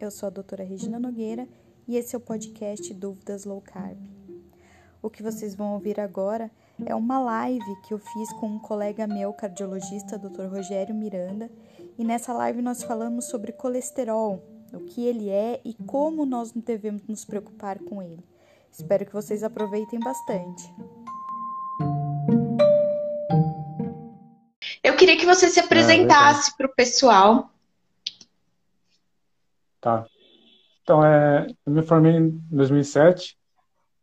Eu sou a doutora Regina Nogueira e esse é o podcast Dúvidas Low Carb. O que vocês vão ouvir agora é uma live que eu fiz com um colega meu, cardiologista, Dr. Rogério Miranda, e nessa live nós falamos sobre colesterol, o que ele é e como nós devemos nos preocupar com ele. Espero que vocês aproveitem bastante. Eu queria que você se apresentasse ah, para o pessoal. Tá. Então, é, eu me formei em 2007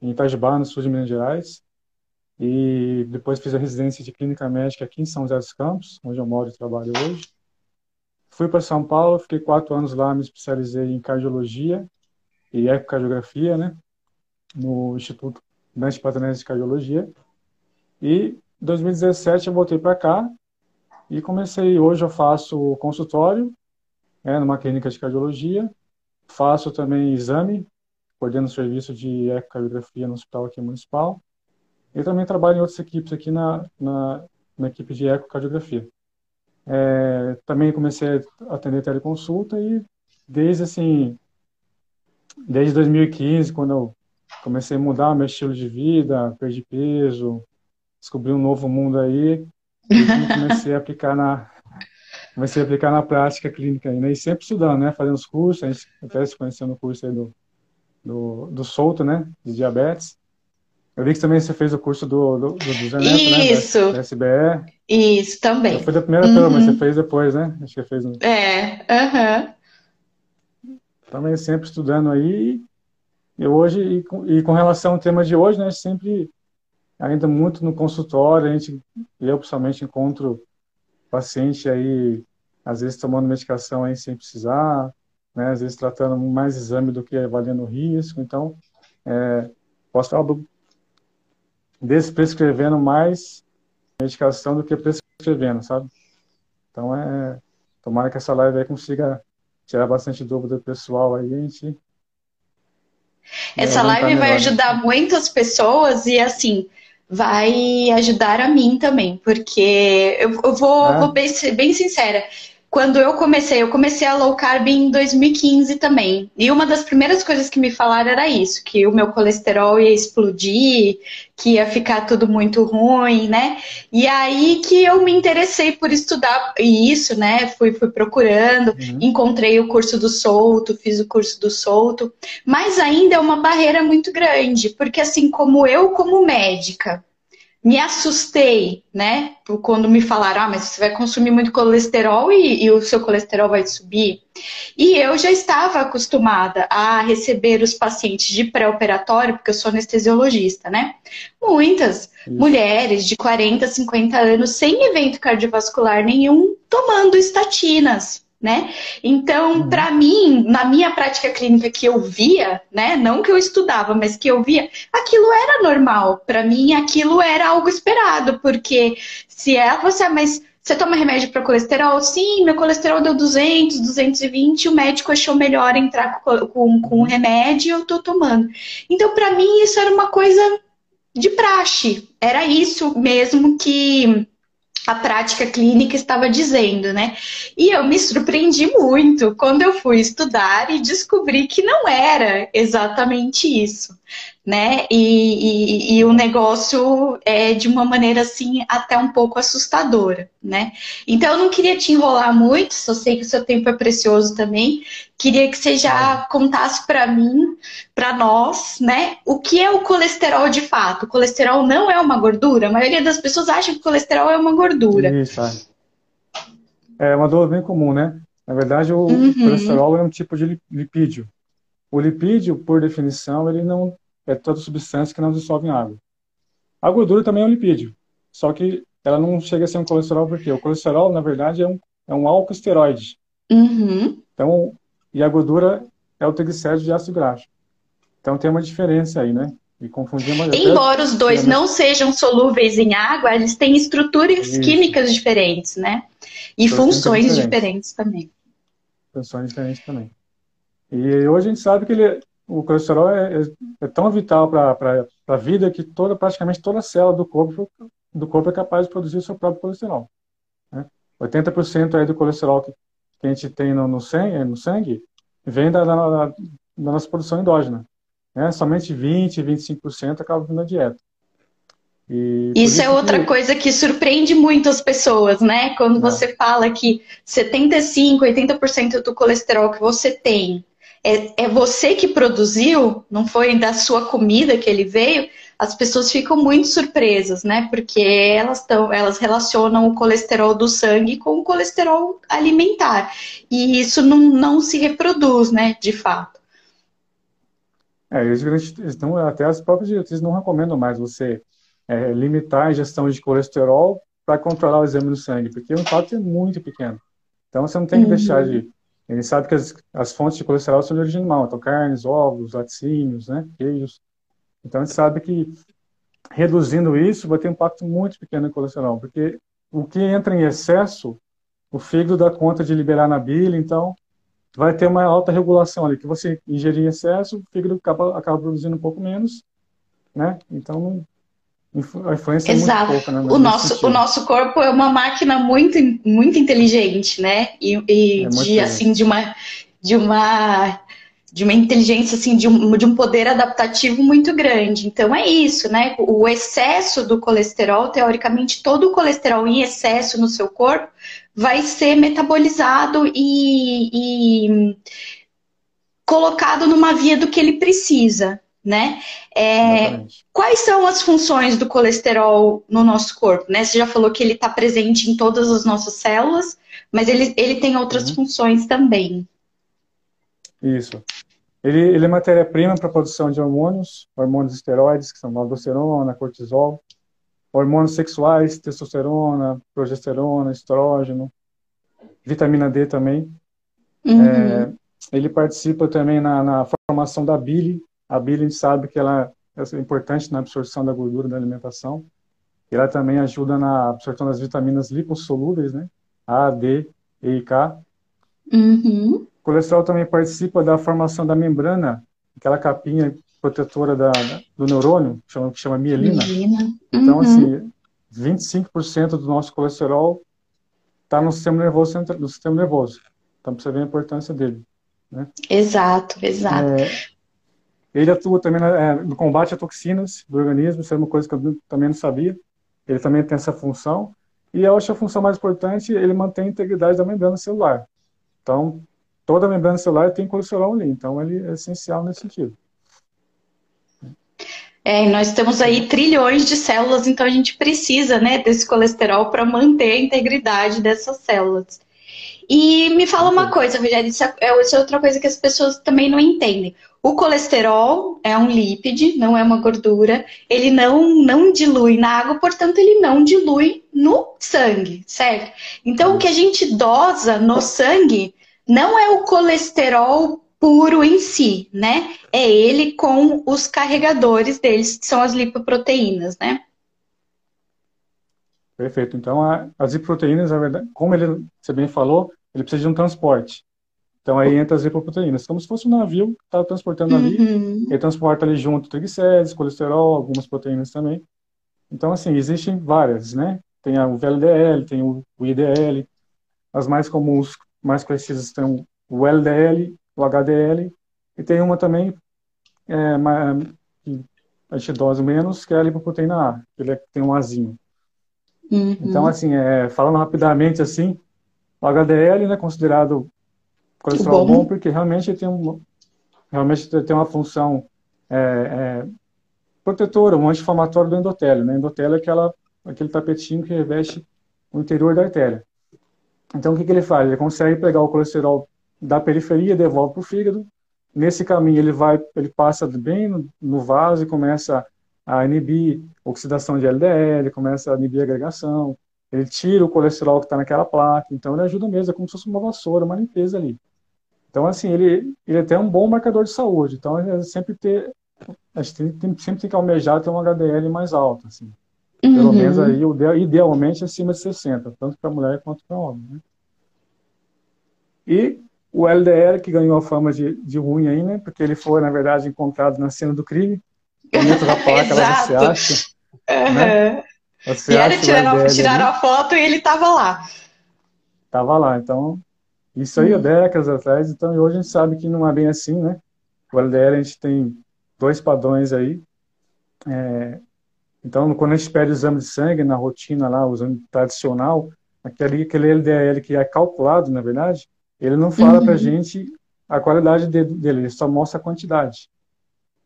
em Itajubá, no sul de Minas Gerais. E depois fiz a residência de clínica médica aqui em São José dos Campos, onde eu moro e trabalho hoje. Fui para São Paulo, fiquei quatro anos lá, me especializei em cardiologia e ecocardiografia, né? No Instituto Dante Patanese de Cardiologia. E em 2017 eu voltei para cá e comecei. Hoje eu faço consultório, né, numa clínica de cardiologia. Faço também exame coordeno o serviço de ecocardiografia no hospital aqui municipal. E também trabalho em outras equipes aqui na, na, na equipe de ecocardiografia. É, também comecei a atender teleconsulta e desde assim, desde 2015, quando eu comecei a mudar meu estilo de vida, perdi peso, descobri um novo mundo aí, e comecei a aplicar na comecei a aplicar na prática clínica aí, né? E sempre estudando, né? Fazendo os cursos, a gente até se conhecendo no curso aí do do, do Souto, né? De diabetes. Eu vi que também você fez o curso do, do, do, né? Isso. Da, SBE. Isso, também. Fui da primeira uhum. turma, você fez depois, né? Acho que fez um... É, aham. Uhum. Também sempre estudando aí. E hoje, e com, e com relação ao tema de hoje, né? Sempre, ainda muito no consultório, a gente, eu pessoalmente encontro paciente aí, às vezes tomando medicação aí sem precisar, né, às vezes tratando mais exame do que avaliando o risco. Então, é, posso falar do, prescrevendo mais medicação do que prescrevendo, sabe? Então, é, tomara que essa live aí consiga tirar bastante dúvida do pessoal aí, a gente... Essa live vai ajudar muitas pessoas e, assim, vai ajudar a mim também, porque eu, eu vou, é. vou bem, ser bem sincera, quando eu comecei, eu comecei a low carb em 2015 também. E uma das primeiras coisas que me falaram era isso, que o meu colesterol ia explodir, que ia ficar tudo muito ruim, né? E aí que eu me interessei por estudar isso, né? Fui, fui procurando, uhum. encontrei o curso do solto, fiz o curso do solto, mas ainda é uma barreira muito grande, porque assim como eu como médica, me assustei, né? Quando me falaram, ah, mas você vai consumir muito colesterol e, e, o seu colesterol vai subir. E eu já estava acostumada a receber os pacientes de pré-operatório, porque eu sou anestesiologista, né? Muitas Isso. mulheres de 40, 50 anos sem evento cardiovascular nenhum tomando estatinas né? Então, uhum. para mim, na minha prática clínica que eu via, né, não que eu estudava, mas que eu via, aquilo era normal. Para mim, aquilo era algo esperado, porque se é você, mas você toma remédio para colesterol? Sim, meu colesterol deu 200, 220, o médico achou melhor entrar com, com, com o remédio e eu tô tomando. Então, para mim, isso era uma coisa de praxe. Era isso mesmo que a prática clínica estava dizendo, né? E eu me surpreendi muito quando eu fui estudar e descobri que não era exatamente isso né? E, e, e, o negócio é de uma maneira assim até um pouco assustadora, né? Então eu não queria te enrolar muito, só sei que o seu tempo é precioso também. Queria que você já contasse para mim, para nós, né? O que é o colesterol de fato? O colesterol não é uma gordura. A maioria das pessoas acha que o colesterol é uma gordura. Isso. É, é uma dor bem comum, né? Na verdade, o uhum. colesterol é um tipo de lipídio. O lipídio, por definição, ele não é toda substância que não dissolve em água. A gordura também é um lipídio, só que ela não chega a ser um colesterol porque o colesterol, na verdade, é um, é um alcoesteroide. Uhum. Então, e a gordura é o triglicéride de ácido graxo. Então tem uma diferença aí, né? E confundir uma... Embora os dois não sejam solúveis em água, eles têm estruturas Isso. químicas diferentes, né? E funções diferentes. diferentes também. Funções diferentes também. E hoje a gente sabe que ele, o colesterol é, é, é tão vital para a vida que toda, praticamente toda célula do corpo, do corpo é capaz de produzir o seu próprio colesterol. Né? 80% aí do colesterol que, que a gente tem no, no, sangue, no sangue vem da, da, da nossa produção endógena. Né? Somente 20, 25% acaba vindo da dieta. Isso, isso, é outra que... coisa que surpreende muito as pessoas, né? Quando é. você fala que 75, 80% do colesterol que você tem é, é você que produziu, não foi da sua comida que ele veio, as pessoas ficam muito surpresas, né? Porque elas, tão, elas relacionam o colesterol do sangue com o colesterol alimentar. E isso não, não se reproduz, né? De fato. É, então, até as próprias diretrizes não recomendam mais você é, limitar a ingestão de colesterol para controlar o exame do sangue, porque o impacto é muito pequeno. Então você não tem que uhum. deixar de. Ele sabe que as, as, fontes de colesterol são de origem animal, então carnes, ovos, laticínios, né, queijos. Então a gente sabe que reduzindo isso vai ter um impacto muito pequeno no colesterol, porque o que entra em excesso, o fígado dá conta de liberar na bile, então vai ter uma alta regulação ali, que você ingerir em excesso, o fígado acaba, acaba produzindo um pouco menos, né? Então a influência Exato. é muito pouca, né? O nosso, o nosso corpo é uma máquina muito, muito inteligente, né? E, e é de, assim, de uma, de uma de uma inteligência, assim, de um, de um poder adaptativo muito grande. Então é isso, né? O excesso do colesterol, teoricamente, todo o colesterol em excesso no seu corpo vai ser metabolizado e, e colocado numa via do que ele precisa né? É, quais são as funções do colesterol no nosso corpo, né? Você já falou que ele está presente em todas as nossas células, mas ele, ele tem outras uhum. funções também. Isso. Ele, ele é matéria-prima para a produção de hormônios, hormônios esteroides, que são aldosterona, cortisol, hormônios sexuais, testosterona, progesterona, estrógeno, vitamina D também. Uhum. É, ele participa também na, na formação da bile, a bile, a gente sabe que ela é importante na absorção da gordura da alimentação. Ela também ajuda na absorção das vitaminas lipossolúveis, né? A, D, E e K. Uhum. O colesterol também participa da formação da membrana, aquela capinha protetora da, do neurônio, que chama, que chama mielina. mielina. Então, uhum. assim, 25% do nosso colesterol está no sistema nervoso, no sistema nervoso. Então, precisa ver a importância dele. Né? Exato, exato. É, ele atua também é, no combate a toxinas do organismo, isso é uma coisa que eu também não sabia. Ele também tem essa função. E eu acho a função mais importante, ele mantém a integridade da membrana celular. Então, toda a membrana celular tem colesterol ali, então ele é essencial nesse sentido. É, nós temos aí trilhões de células, então a gente precisa né, desse colesterol para manter a integridade dessas células. E me fala uma coisa, Rogério, isso é, isso é outra coisa que as pessoas também não entendem. O colesterol é um lípide, não é uma gordura. Ele não, não dilui na água, portanto, ele não dilui no sangue, certo? Então, o que a gente dosa no sangue não é o colesterol puro em si, né? É ele com os carregadores deles, que são as lipoproteínas, né? Perfeito. Então, a, as lipoproteínas, na verdade, como ele, você bem falou, ele precisa de um transporte. Então aí entra as lipoproteínas, como se fosse um navio que está transportando uhum. ali, ele transporta ali junto triglicérides, colesterol, algumas proteínas também. Então assim, existem várias, né? Tem o VLDL, tem o IDL, as mais comuns, mais conhecidas tem o LDL, o HDL, e tem uma também é, que a gente dose menos, que é a lipoproteína A, que ele é, tem um Azinho. Uhum. Então, assim, é, falando rapidamente assim, o HDL é né, considerado colesterol bom. bom porque realmente tem, um, realmente tem uma função é, é, protetora, um anti-inflamatório do endotélio. Né? Endotélio é aquela, aquele tapetinho que reveste o interior da artéria. Então, o que, que ele faz? Ele consegue pegar o colesterol da periferia, devolve para o fígado. Nesse caminho, ele vai, ele passa bem no, no vaso e começa a inibir oxidação de LDL, começa a inibir agregação, ele tira o colesterol que está naquela placa, então ele ajuda mesmo, é como se fosse uma vassoura, uma limpeza ali. Então, assim, ele, ele é até um bom marcador de saúde. Então, é sempre ter, a gente tem, tem, sempre tem que almejar ter um HDL mais alto, assim. Uhum. Pelo menos aí, idealmente, acima de 60, tanto para mulher quanto para homem, né? E o LDL, que ganhou a fama de, de ruim aí, né? Porque ele foi, na verdade, encontrado na cena do crime, dentro da placa lá você acha. Uhum. Né? Você Vieram tiraram, tiraram a foto e ele estava lá. Tava lá, então Isso aí há décadas atrás, então e hoje a gente sabe que não é bem assim, né? O LDL a gente tem dois padrões aí. É, então, quando a gente pede o exame de sangue na rotina lá, o exame tradicional, aquele, aquele LDL que é calculado, na verdade, ele não fala uhum. para a gente a qualidade dele, ele só mostra a quantidade.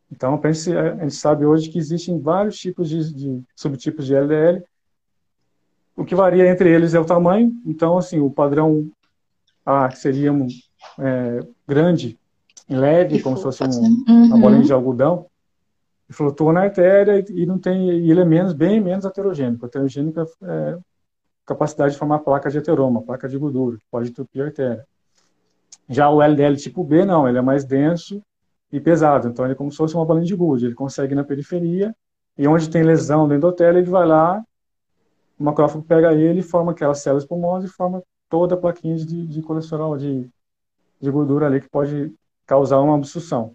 Então, a gente sabe hoje que existem vários tipos de, de, subtipos de LDL. O que varia entre eles é o tamanho. Então, assim, o padrão A, que seria um, é, grande, leve, como se fosse um, uhum. uma bolinha de algodão, flutua na artéria e, não tem, e ele é menos, bem menos heterogênico. Heterogênico é, capacidade de formar placa de ateroma, placa de gordura, que pode entupir a artéria. Já o LDL tipo B, não, ele é mais denso e pesado. Então, ele é como se fosse uma bolinha de gude. Ele consegue ir na periferia e onde tem lesão do endotélio, ele vai lá, o macrófago pega ele e forma aquelas células pulmões e forma toda a plaquinha de, de colesterol, de, de gordura ali que pode causar uma obstrução.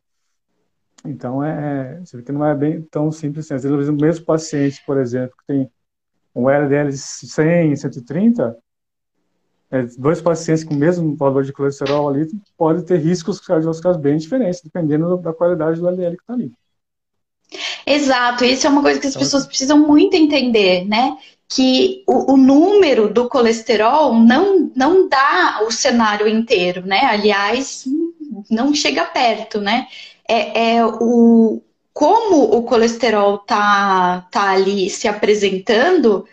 Então, é, você vê que não é bem tão simples assim. Às vezes, o mesmo paciente, por exemplo, que tem um LDL de 100, 130, é, dois pacientes com o mesmo valor de colesterol ali podem ter riscos cardiovasculares bem diferentes, dependendo da qualidade do LDL que está ali. Exato, isso é uma coisa que as então, pessoas precisam muito entender, né? Que o, o, número do colesterol não, não dá o cenário inteiro, né? Aliás, não chega perto, né? É, é o, como o colesterol tá, tá ali se apresentando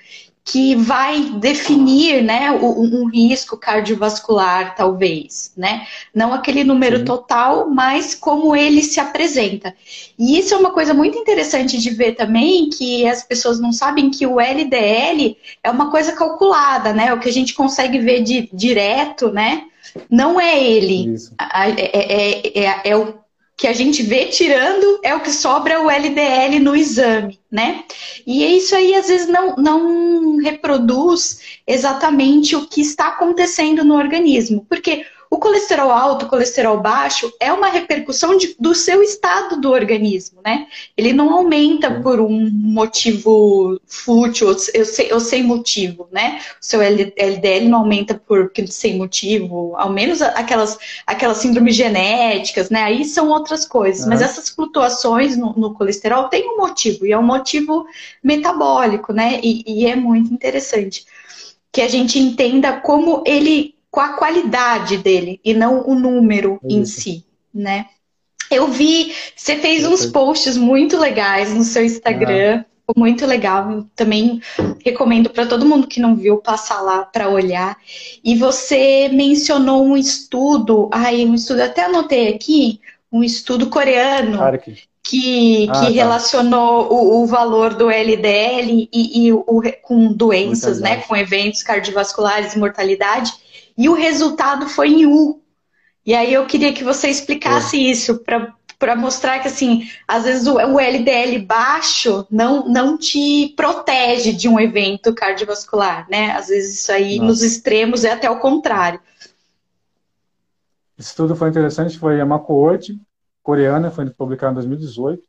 que vai definir né, um, um, risco cardiovascular, talvez, né? Não aquele número Sim. total, mas como ele se apresenta. E isso é uma coisa muito interessante de ver também, que as pessoas não sabem que o LDL é uma coisa calculada, né? O que a gente consegue ver de, direto, né? Não é ele. É, é, é, é o que a gente vê tirando é o que sobra o LDL no exame, né? E isso aí às vezes não, não reproduz exatamente o que está acontecendo no organismo. Porque o colesterol alto, o colesterol baixo é uma repercussão de, do seu estado do organismo, né? Ele não aumenta por um motivo fútil ou, sem, ou sem motivo, né? O seu LDL não aumenta por sem motivo, ao menos aquelas, aquelas síndromes genéticas, né? Aí são outras coisas. Mas essas flutuações no, no, colesterol têm um motivo, e é um motivo metabólico, né? E, e é muito interessante que a gente entenda como ele com a qualidade dele e não o número é em si, né? Eu vi, você fez uns posts muito legais no seu Instagram, ah. muito legal. também recomendo para todo mundo que não viu passar lá para olhar. E você mencionou um estudo, ai, um estudo até anotei aqui, um estudo coreano. Que, ah, que tá. relacionou o, o, valor do LDL e, e o, com doenças, né, com eventos cardiovasculares e mortalidade e o resultado foi em U. E aí eu queria que você explicasse é. isso para mostrar que assim, às vezes o, o, LDL baixo não, não te protege de um evento cardiovascular, né? Às vezes isso aí Nossa. nos extremos é até o contrário. Esse estudo foi interessante, foi a coorte coreana, foi publicado em 2018.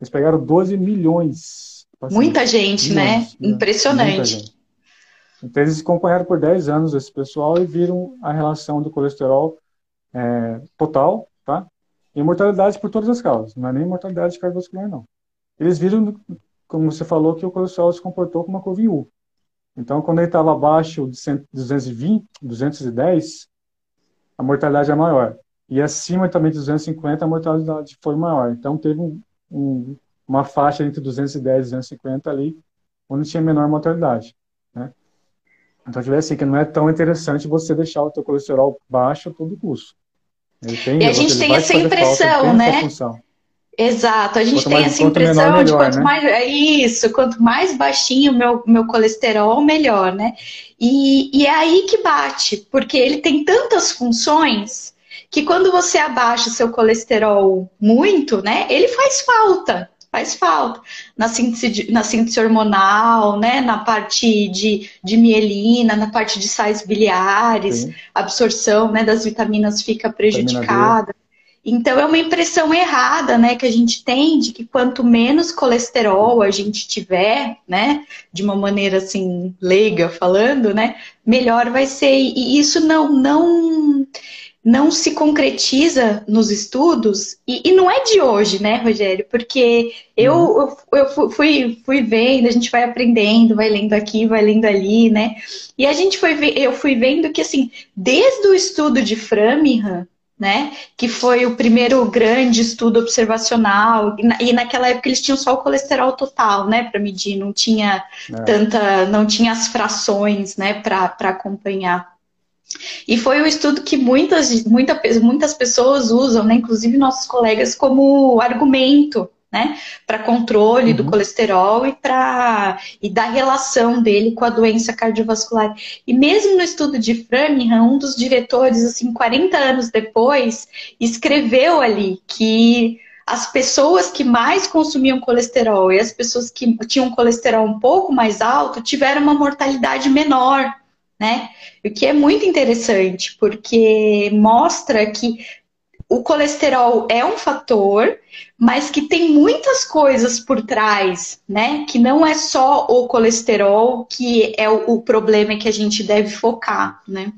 Eles pegaram 12 milhões. Muita gente, né? milhões, né? Impressionante. Muita gente. Então, eles acompanharam por 10 anos esse pessoal e viram a relação do colesterol é, total, tá? E mortalidade por todas as causas, não é nem mortalidade cardiovascular, não. Eles viram, como você falou, que o colesterol se comportou como uma curva em U. Então, quando ele estava abaixo de 220, 210, a mortalidade é maior. E acima também de 250, a mortalidade foi maior. Então, teve um, um, uma faixa entre 210 e 250 ali, onde tinha menor mortalidade. Então, tipo assim, que não é tão interessante você deixar o teu colesterol baixo a todo custo. Tem, e a gente tem essa impressão, falta, né? Essa Exato, a gente quanto tem mais, essa impressão menor, melhor, de quanto né? mais. É isso, quanto mais baixinho o meu, meu colesterol, melhor, né? E, e é aí que bate, porque ele tem tantas funções que quando você abaixa o seu colesterol muito, né, ele faz falta faz falta. Na síntese, na síntese hormonal, né? na parte de, de mielina, na parte de sais biliares, Sim. absorção né, das vitaminas fica prejudicada. Então é uma impressão errada, né, que a gente tem de que quanto menos colesterol a gente tiver, né, de uma maneira assim leiga falando, né, melhor vai ser. E isso não não não se concretiza nos estudos, e, e, não é de hoje, né, Rogério? Porque eu, uhum. eu, eu, fui, fui vendo, a gente vai aprendendo, vai lendo aqui, vai lendo ali, né? E a gente foi eu fui vendo que, assim, desde o estudo de Framingham, né, que foi o primeiro grande estudo observacional, e, naquela época eles tinham só o colesterol total, né, para medir, não tinha é. tanta, não tinha as frações, né, para acompanhar. E foi um estudo que muitas, muita, muitas pessoas usam, né, inclusive nossos colegas, como argumento né, para controle uhum. do colesterol e para e da relação dele com a doença cardiovascular. E mesmo no estudo de Framingham, um dos diretores, assim, 40 anos depois, escreveu ali que as pessoas que mais consumiam colesterol e as pessoas que tinham colesterol um pouco mais alto tiveram uma mortalidade menor né? O que é muito interessante, porque mostra que o colesterol é um fator, mas que tem muitas coisas por trás, né? Que não é só o colesterol que é o, problema que a gente deve focar, né?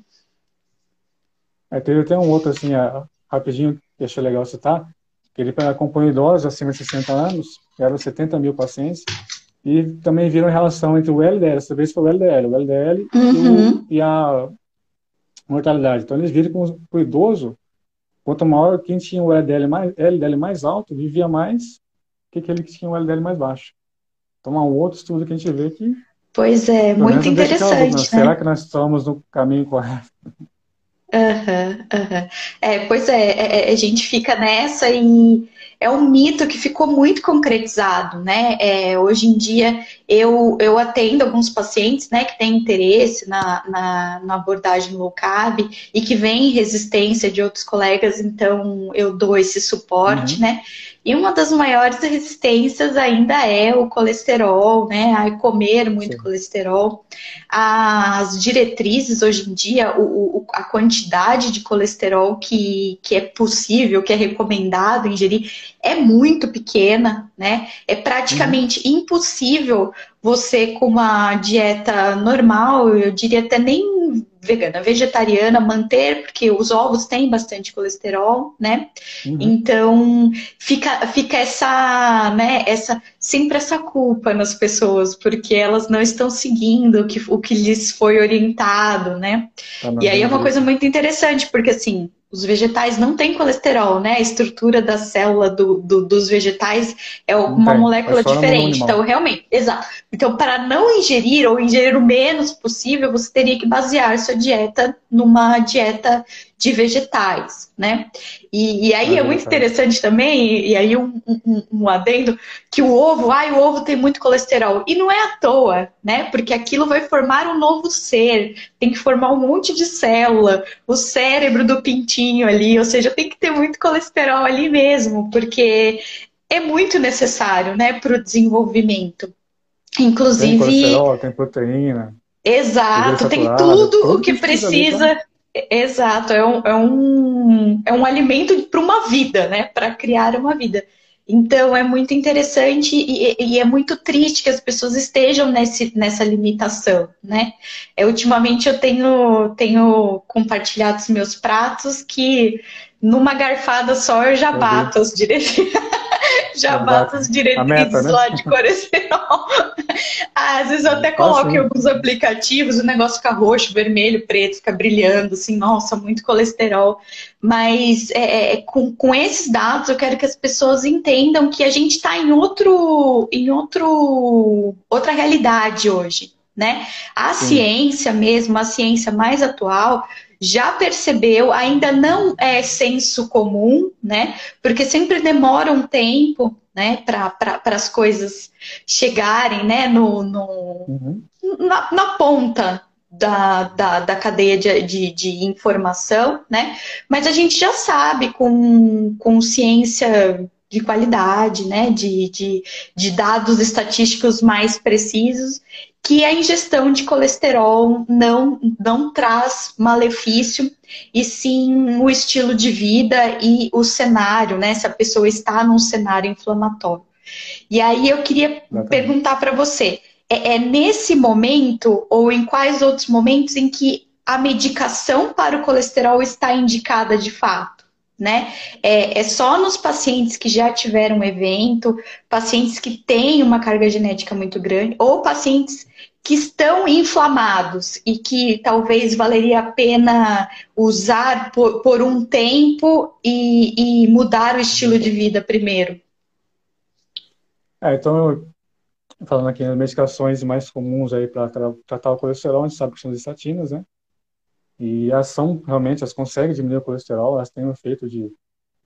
É, teve até um outro, assim, rapidinho, que achei legal citar, que ele acompanhou idosos acima de 60 anos, eram 70 mil pacientes, e também viram a relação entre o LDL, essa vez foi o LDL, o LDL uhum. e, a mortalidade. Então eles viram que o idoso, quanto maior, quem tinha o LDL mais, LDL mais alto, vivia mais que aquele que tinha o LDL mais baixo. Então há um outro estudo que a gente vê que... Pois é, muito interessante. Né? Será que nós estamos no caminho correto? Uhum, uhum. É, pois é, é, é, a gente fica nessa e é um mito que ficou muito concretizado, né? É, hoje em dia eu, eu atendo alguns pacientes né, que têm interesse na, na, na, abordagem low carb e que vem resistência de outros colegas, então eu dou esse suporte, uhum. né? E uma das maiores resistências ainda é o colesterol, né? A comer muito Sim. colesterol. As diretrizes hoje em dia, o, o, a quantidade de colesterol que, que é possível, que é recomendado ingerir, é muito pequena, né? É praticamente uhum. impossível você com uma dieta normal, eu diria até nem vegana, vegetariana, manter, porque os ovos têm bastante colesterol, né? Uhum. Então fica, fica essa, né, essa, sempre essa culpa nas pessoas, porque elas não estão seguindo o que, o que lhes foi orientado, né? Tá e aí é uma coisa muito interessante, porque assim, os vegetais não têm colesterol, né? A estrutura da célula do, do, dos vegetais é uma tem, molécula diferente. Então, realmente, exato. Então, para não ingerir ou ingerir o menos possível, você teria que basear sua dieta numa dieta de vegetais, né? E, e aí é muito interessante também, e, e aí um, um, um, adendo, que o ovo, ai, o ovo tem muito colesterol. E não é à toa, né? Porque aquilo vai formar um novo ser, tem que formar um monte de célula, o cérebro do pintinho ali, ou seja, tem que ter muito colesterol ali mesmo, porque é muito necessário, né, para o desenvolvimento. Inclusive. Tem colesterol, tem proteína. Exato, tem tudo o que precisa Exato, é um, é um, é um alimento para uma vida, né? Para criar uma vida. Então é muito interessante e, e, é muito triste que as pessoas estejam nesse, nessa limitação, né? É, ultimamente eu tenho, tenho compartilhado os meus pratos que numa garfada só eu já bato as diretrizes. já bato as diretrizes meta, né? lá de colesterol. Às vezes eu até coloco em alguns aplicativos, o negócio fica roxo, vermelho, preto, fica brilhando, assim, nossa, muito colesterol. Mas é, é, é, com, com esses dados eu quero que as pessoas entendam que a gente está em outro, em outro, outra realidade hoje. Né? A Sim. ciência mesmo, a ciência mais atual, já percebeu, ainda não é senso comum, né? Porque sempre demora um tempo, né, para pra, as coisas chegarem, né, no, no uhum. na, na, ponta da, da, da cadeia de, de, de, informação, né? Mas a gente já sabe com, com ciência de qualidade, né, de, de, de dados estatísticos mais precisos, que a ingestão de colesterol não, não traz malefício, e sim o estilo de vida e o cenário, né? Se a pessoa está num cenário inflamatório. E aí eu queria Exatamente. perguntar para você: é, é nesse momento, ou em quais outros momentos, em que a medicação para o colesterol está indicada de fato? Né? É, é, só nos pacientes que já tiveram evento, pacientes que têm uma carga genética muito grande, ou pacientes que estão inflamados e que talvez valeria a pena usar por, por um tempo e, e, mudar o estilo de vida primeiro. É, então, falando aqui nas medicações mais comuns aí para tratar o colesterol, a gente sabe que são as estatinas, né? E a ação, realmente, elas conseguem diminuir o colesterol, elas têm o efeito de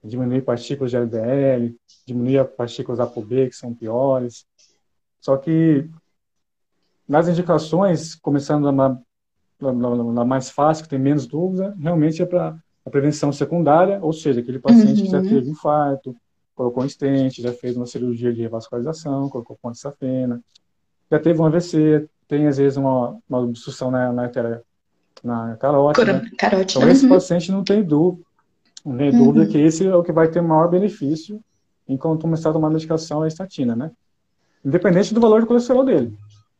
diminuir partículas de LDL, diminuir as partículas ApoB, que são piores. Só que nas indicações, começando na, na, na, mais fácil, que tem menos dúvida, realmente é para a prevenção secundária, ou seja, aquele paciente uhum. que já uhum. teve infarto, colocou um stent, já fez uma cirurgia de revascularização, colocou ponte safena, já teve um AVC, tem às vezes uma, uma obstrução na, na artéria na carótida. Né? carótida. Então, esse uhum. paciente não tem dúvida, não tem dúvida uhum. que esse é o que vai ter maior benefício enquanto começar a tomar medicação a estatina, né? Independente do valor de colesterol dele.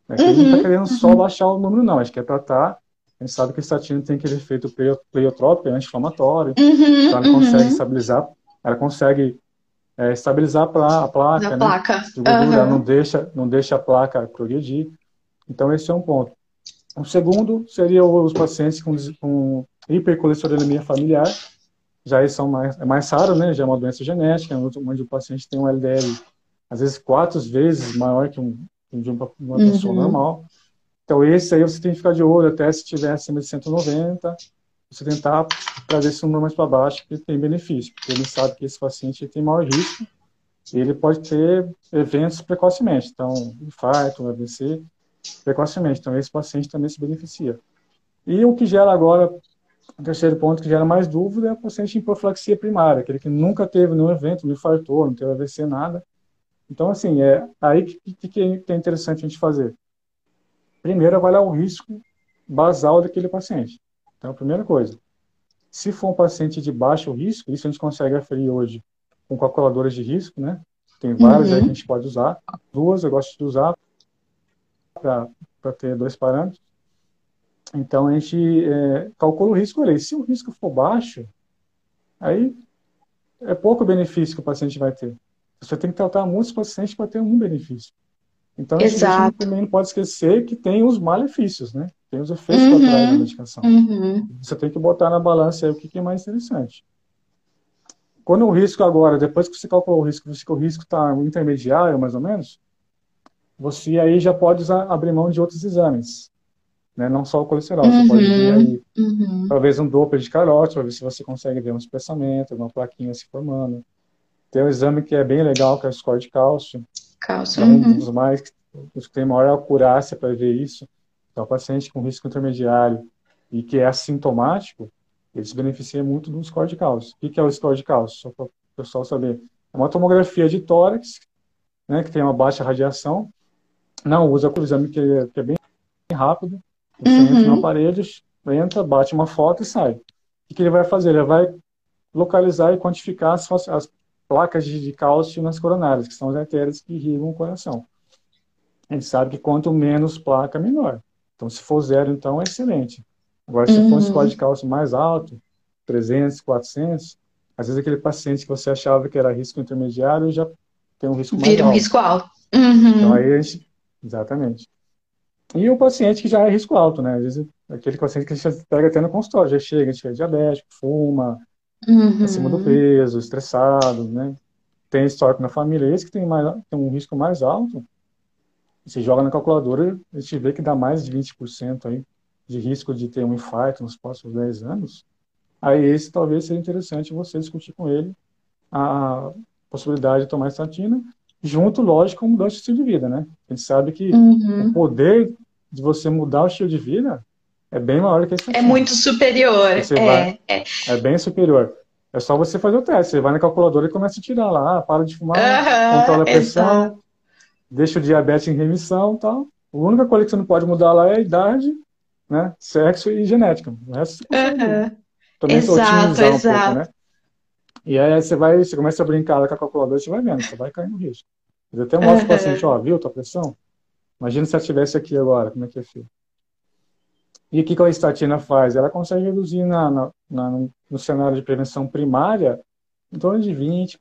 Né? Uhum. Ele não está querendo só uhum. baixar o número, não. Acho que é tratar. A gente sabe que a estatina tem aquele efeito pleiotrópico, é anti-inflamatório. Uhum. Então, ela consegue estabilizar, ela consegue é, estabilizar a, placa, né? placa. De gordura, não, deixa, não deixa a placa progredir. Então, esse é um ponto. O segundo seria os pacientes com, com hipercolesterolemia familiar, já são mais, é mais raro, né? Já é uma doença genética, onde o paciente tem um LDL às vezes quatro vezes maior que um de uma, uma uhum. pessoa normal. Então esse aí você tem que ficar de olho até se tiver acima de 190, você tentar trazer esse número mais para baixo, que tem benefício, porque ele sabe que esse paciente tem maior risco e ele pode ter eventos precocemente, então infarto, AVC, precocemente. Então, esse paciente também se beneficia. E o que gera agora, o terceiro ponto que gera mais dúvida é o paciente em profilaxia primária, aquele que nunca teve nenhum evento, não infartou, não teve AVC, nada. Então, assim, é aí que, que é interessante a gente fazer. Primeiro, avaliar o risco basal daquele paciente. Então, a primeira coisa. Se for um paciente de baixo risco, isso a gente consegue aferir hoje com calculadoras de risco, né? Tem várias uhum. aí que a gente pode usar. Duas eu gosto de usar para ter dois parâmetros. Então a gente é, calcula o risco ali. Se o risco for baixo, aí é pouco benefício que o paciente vai ter. Você tem que tratar muitos pacientes para ter um benefício. Então a gente também não pode esquecer que tem os malefícios, né? Tem os efeitos uhum. colaterais da medicação. Uhum. Você tem que botar na balança aí o que é mais interessante. Quando o risco agora, depois que você calculou o risco, se o risco está intermediário, mais ou menos, você aí já pode usar, abrir mão de outros exames. Né? Não só o colesterol, uhum, você pode ver aí, uhum. talvez um Doppler de carótida, para ver se você consegue ver um espessamento, uma plaquinha se formando. Tem um exame que é bem legal, que é o score de cálcio. Cálcio. É um uhum. dos mais, os que tem maior acurácia para ver isso. Então, paciente com risco intermediário e que é assintomático, ele se beneficia muito do score de cálcio. O que é o score de cálcio? Só para o pessoal saber. É uma tomografia de tórax, né, que tem uma baixa radiação, não, usa o exame que é, que é bem rápido. Você uhum. entra na parede, entra, bate uma foto e sai. O que ele vai fazer? Ele vai localizar e quantificar as, as placas de, de, cálcio nas coronárias, que são as artérias que irrigam o coração. A gente sabe que quanto menos placa, melhor. Então, se for zero, então, é excelente. Agora, se uhum. for um uhum. score de cálcio mais alto, 300, 400, às vezes aquele paciente que você achava que era risco intermediário já tem um risco mais Vira alto. Vira um risco alto. Uhum. Então, aí a gente Exatamente. E o paciente que já é risco alto, né? Às vezes, aquele paciente que a gente pega até no consultório, já chega, a gente é diabético, fuma, uhum. acima do peso, estressado, né? Tem histórico na família, esse que tem, mais, tem um risco mais alto, você joga na calculadora, a gente vê que dá mais de 20% aí de risco de ter um infarto nos próximos 10 anos. Aí esse talvez seja interessante você discutir com ele a possibilidade de tomar estatina junto, lógico, com mudança de estilo de vida, né? A gente sabe que uhum. o poder de você mudar o estilo de vida é bem maior que esse. É muito superior. É, vai, é. é bem superior. É só você fazer o teste. Você vai na calculadora e começa a tirar lá. Ah, para de fumar, uhum, controla a pressão, exato. deixa o diabetes em remissão tal. A única coisa que você não pode mudar lá é a idade, né? Sexo e genética. O resto você uhum. Também exato, exato. Um pouco, né? E aí você vai, você começa a brincar com a calculadora, você vai vendo, você vai cair no risco. Eu até mostro uhum. para o paciente, ó, viu tua pressão? Imagina se ela estivesse aqui agora, como é que é feio. E o que, que a estatina faz? Ela consegue reduzir na, na, na, no cenário de prevenção primária em torno de 20%,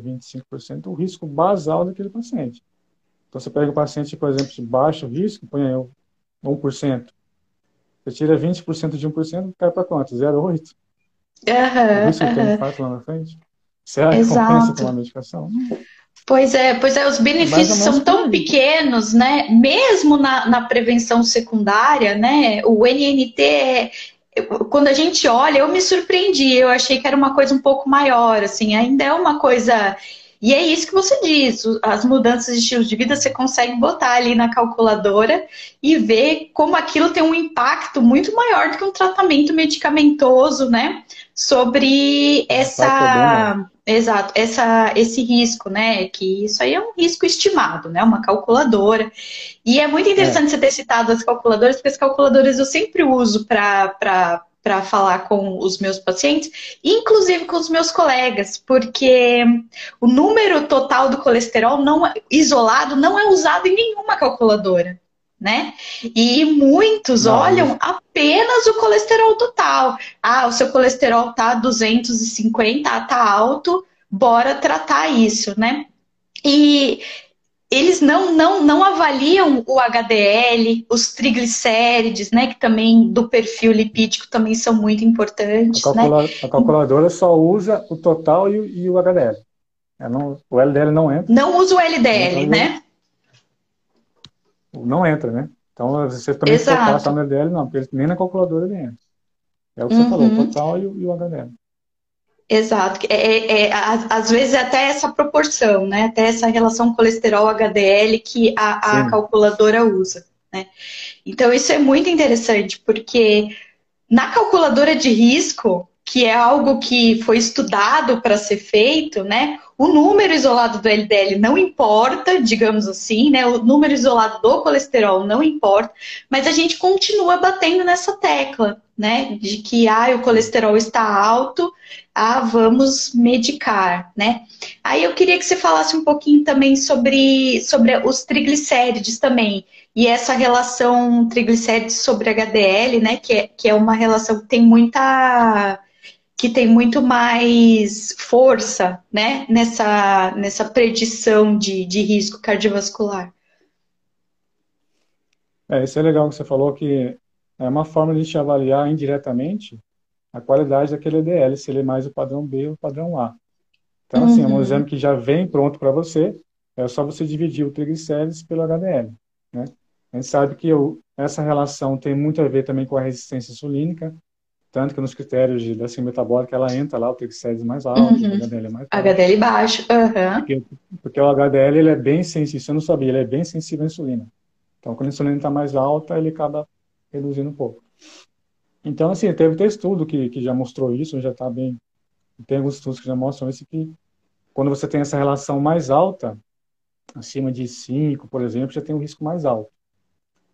25% o risco basal daquele paciente. Então, você pega um paciente, por exemplo, de baixo risco, põe aí 1%. Você tira 20% de 1%, cai para quanto? 0,8%. Uhum, o risco uhum. de ter um infarto lá na frente. Será que compensa tomar medicação? Pois é, pois é, os benefícios são tão pequenos, né? Mesmo na, na prevenção secundária, né? O NNT é, quando a gente olha, eu me surpreendi, eu achei que era uma coisa um pouco maior, assim, ainda é uma coisa. E é isso que você diz, as mudanças de estilo de vida você consegue botar ali na calculadora e ver como aquilo tem um impacto muito maior do que um tratamento medicamentoso, né? Sobre essa Exato, essa, esse risco, né? Que isso aí é um risco estimado, né? Uma calculadora. E é muito interessante é. você ter citado as calculadoras, porque as calculadoras eu sempre uso para para falar com os meus pacientes, inclusive com os meus colegas, porque o número total do colesterol não isolado não é usado em nenhuma calculadora né? E muitos Não. olham apenas o colesterol total. Ah, o seu colesterol tá 250, tá alto, bora tratar isso, né? E eles não, não, não avaliam o HDL, os triglicérides, né? Que também do perfil lipídico também são muito importantes. A, calcula né? a calculadora só usa o total e, e o HDL. É, não, o LDL não entra. Não usa o LDL, né? Não entra, né? Então, você também Exato. focar no LDL, não, porque nem na calculadora ele entra. É o que uhum. você falou, o total e o, e o HDL. Exato. É, é, é, às vezes até essa proporção, né? Até essa relação colesterol-HDL que a, a calculadora usa. Né? Então, isso é muito interessante, porque na calculadora de risco, que é algo que foi estudado para ser feito, né? O número isolado do LDL não importa, digamos assim, né? O número isolado do colesterol não importa, mas a gente continua batendo nessa tecla, né? De que ah, o colesterol está alto, ah, vamos medicar, né? Aí eu queria que você falasse um pouquinho também sobre, sobre os triglicérides também. E essa relação triglicérides sobre HDL, né? Que é, que é uma relação que tem muita que tem muito mais força né, nessa, nessa predição de, de risco cardiovascular. É, isso é legal que você falou que é uma forma de a gente avaliar indiretamente a qualidade daquele EDL, se ele é mais o padrão B ou o padrão A. Então, assim, é um uhum. exame que já vem pronto para você, é só você dividir o triglicérides pelo HDL, né? A gente sabe que eu, essa relação tem muito a ver também com a resistência insulínica, tanto que nos critérios de, síndrome metabólica ela entra lá, o triglicérides mais alto, uhum. o HDL é mais alto. HDL baixo, uhum. porque, porque, o HDL ele é bem sensível, você não sabia, ele é bem sensível à insulina. Então, quando a insulina está mais alta, ele acaba reduzindo um pouco. Então, assim, teve até estudo que, que já mostrou isso, já está bem... Tem alguns estudos que já mostram isso, que quando você tem essa relação mais alta, acima de 5, por exemplo, já tem um risco mais alto.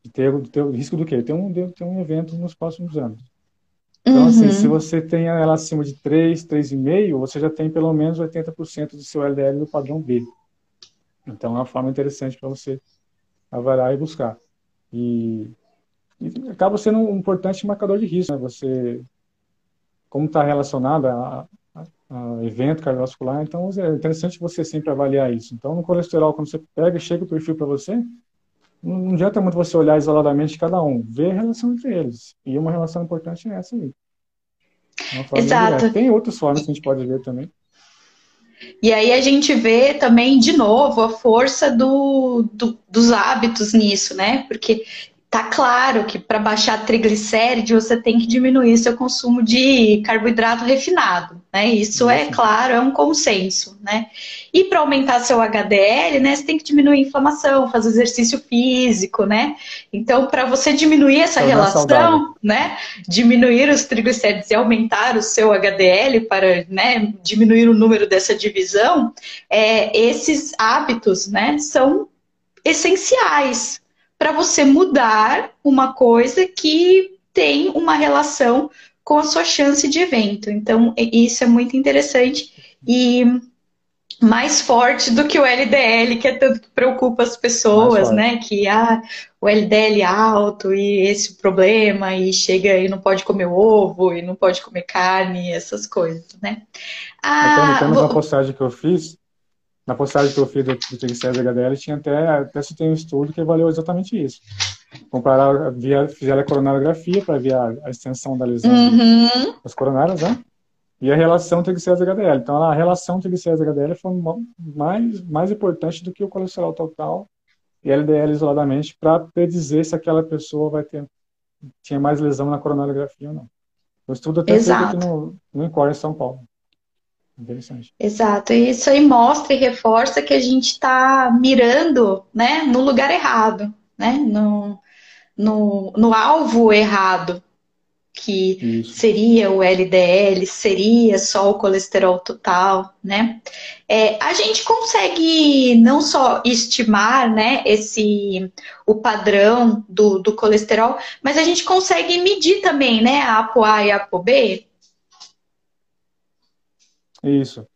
De ter, de ter o risco do quê? Ter um, de ter um evento nos próximos anos. Então, uhum. assim, se você tem ela acima de 3, 3,5, você já tem pelo menos 80% do seu LDL no padrão B. Então, é uma forma interessante para você avaliar e buscar. E, e, acaba sendo um importante marcador de risco, né? Você, como está relacionado a, a, a, evento cardiovascular, então é interessante você sempre avaliar isso. Então, no colesterol, quando você pega e chega o perfil para você, não adianta muito você olhar isoladamente cada um, ver a relação entre eles. E uma relação importante é essa aí. Exato. Direta. Tem outras formas que a gente pode ver também. E aí a gente vê também, de novo, a força do, do, dos hábitos nisso, né? Porque tá claro que para baixar triglicéride você tem que diminuir seu consumo de carboidrato refinado, né? Isso é claro, é um consenso, né? E para aumentar seu HDL, né, você tem que diminuir a inflamação, fazer exercício físico, né? Então, para você diminuir essa relação, né, diminuir os triglicéridos e aumentar o seu HDL para, né, diminuir o número dessa divisão, é, esses hábitos, né, são essenciais para você mudar uma coisa que tem uma relação com a sua chance de evento. Então, isso é muito interessante e mais forte do que o LDL, que é tanto que preocupa as pessoas, né? Que ah, o LDL é alto e esse problema, e chega e não pode comer ovo, e não pode comer carne, essas coisas, né? Ah, então, vou... uma postagem que eu fiz, na postagem que eu fiz do, do triglicérides HDL, tinha até, até se tem um estudo que avaliou exatamente isso. Comparar, via, fizeram a coronariografia para ver a, a, extensão da lesão uhum. das coronárias, né? E a relação triglicérides HDL. Então, a relação triglicérides HDL foi mais, mais importante do que o colesterol total e LDL isoladamente para predizer se aquela pessoa vai ter tinha mais lesão na coronariografia ou não. O estudo até Exato. feito aqui no, no Encore em São Paulo. Interessante. Exato, e isso aí mostra e reforça que a gente está mirando né, no lugar errado, né, no, no, no alvo errado, que isso. seria o LDL, seria só o colesterol total, né? É, a gente consegue não só estimar, né, esse o padrão do, do colesterol, mas a gente consegue medir também, né, a ApoA e a ApoB, isso.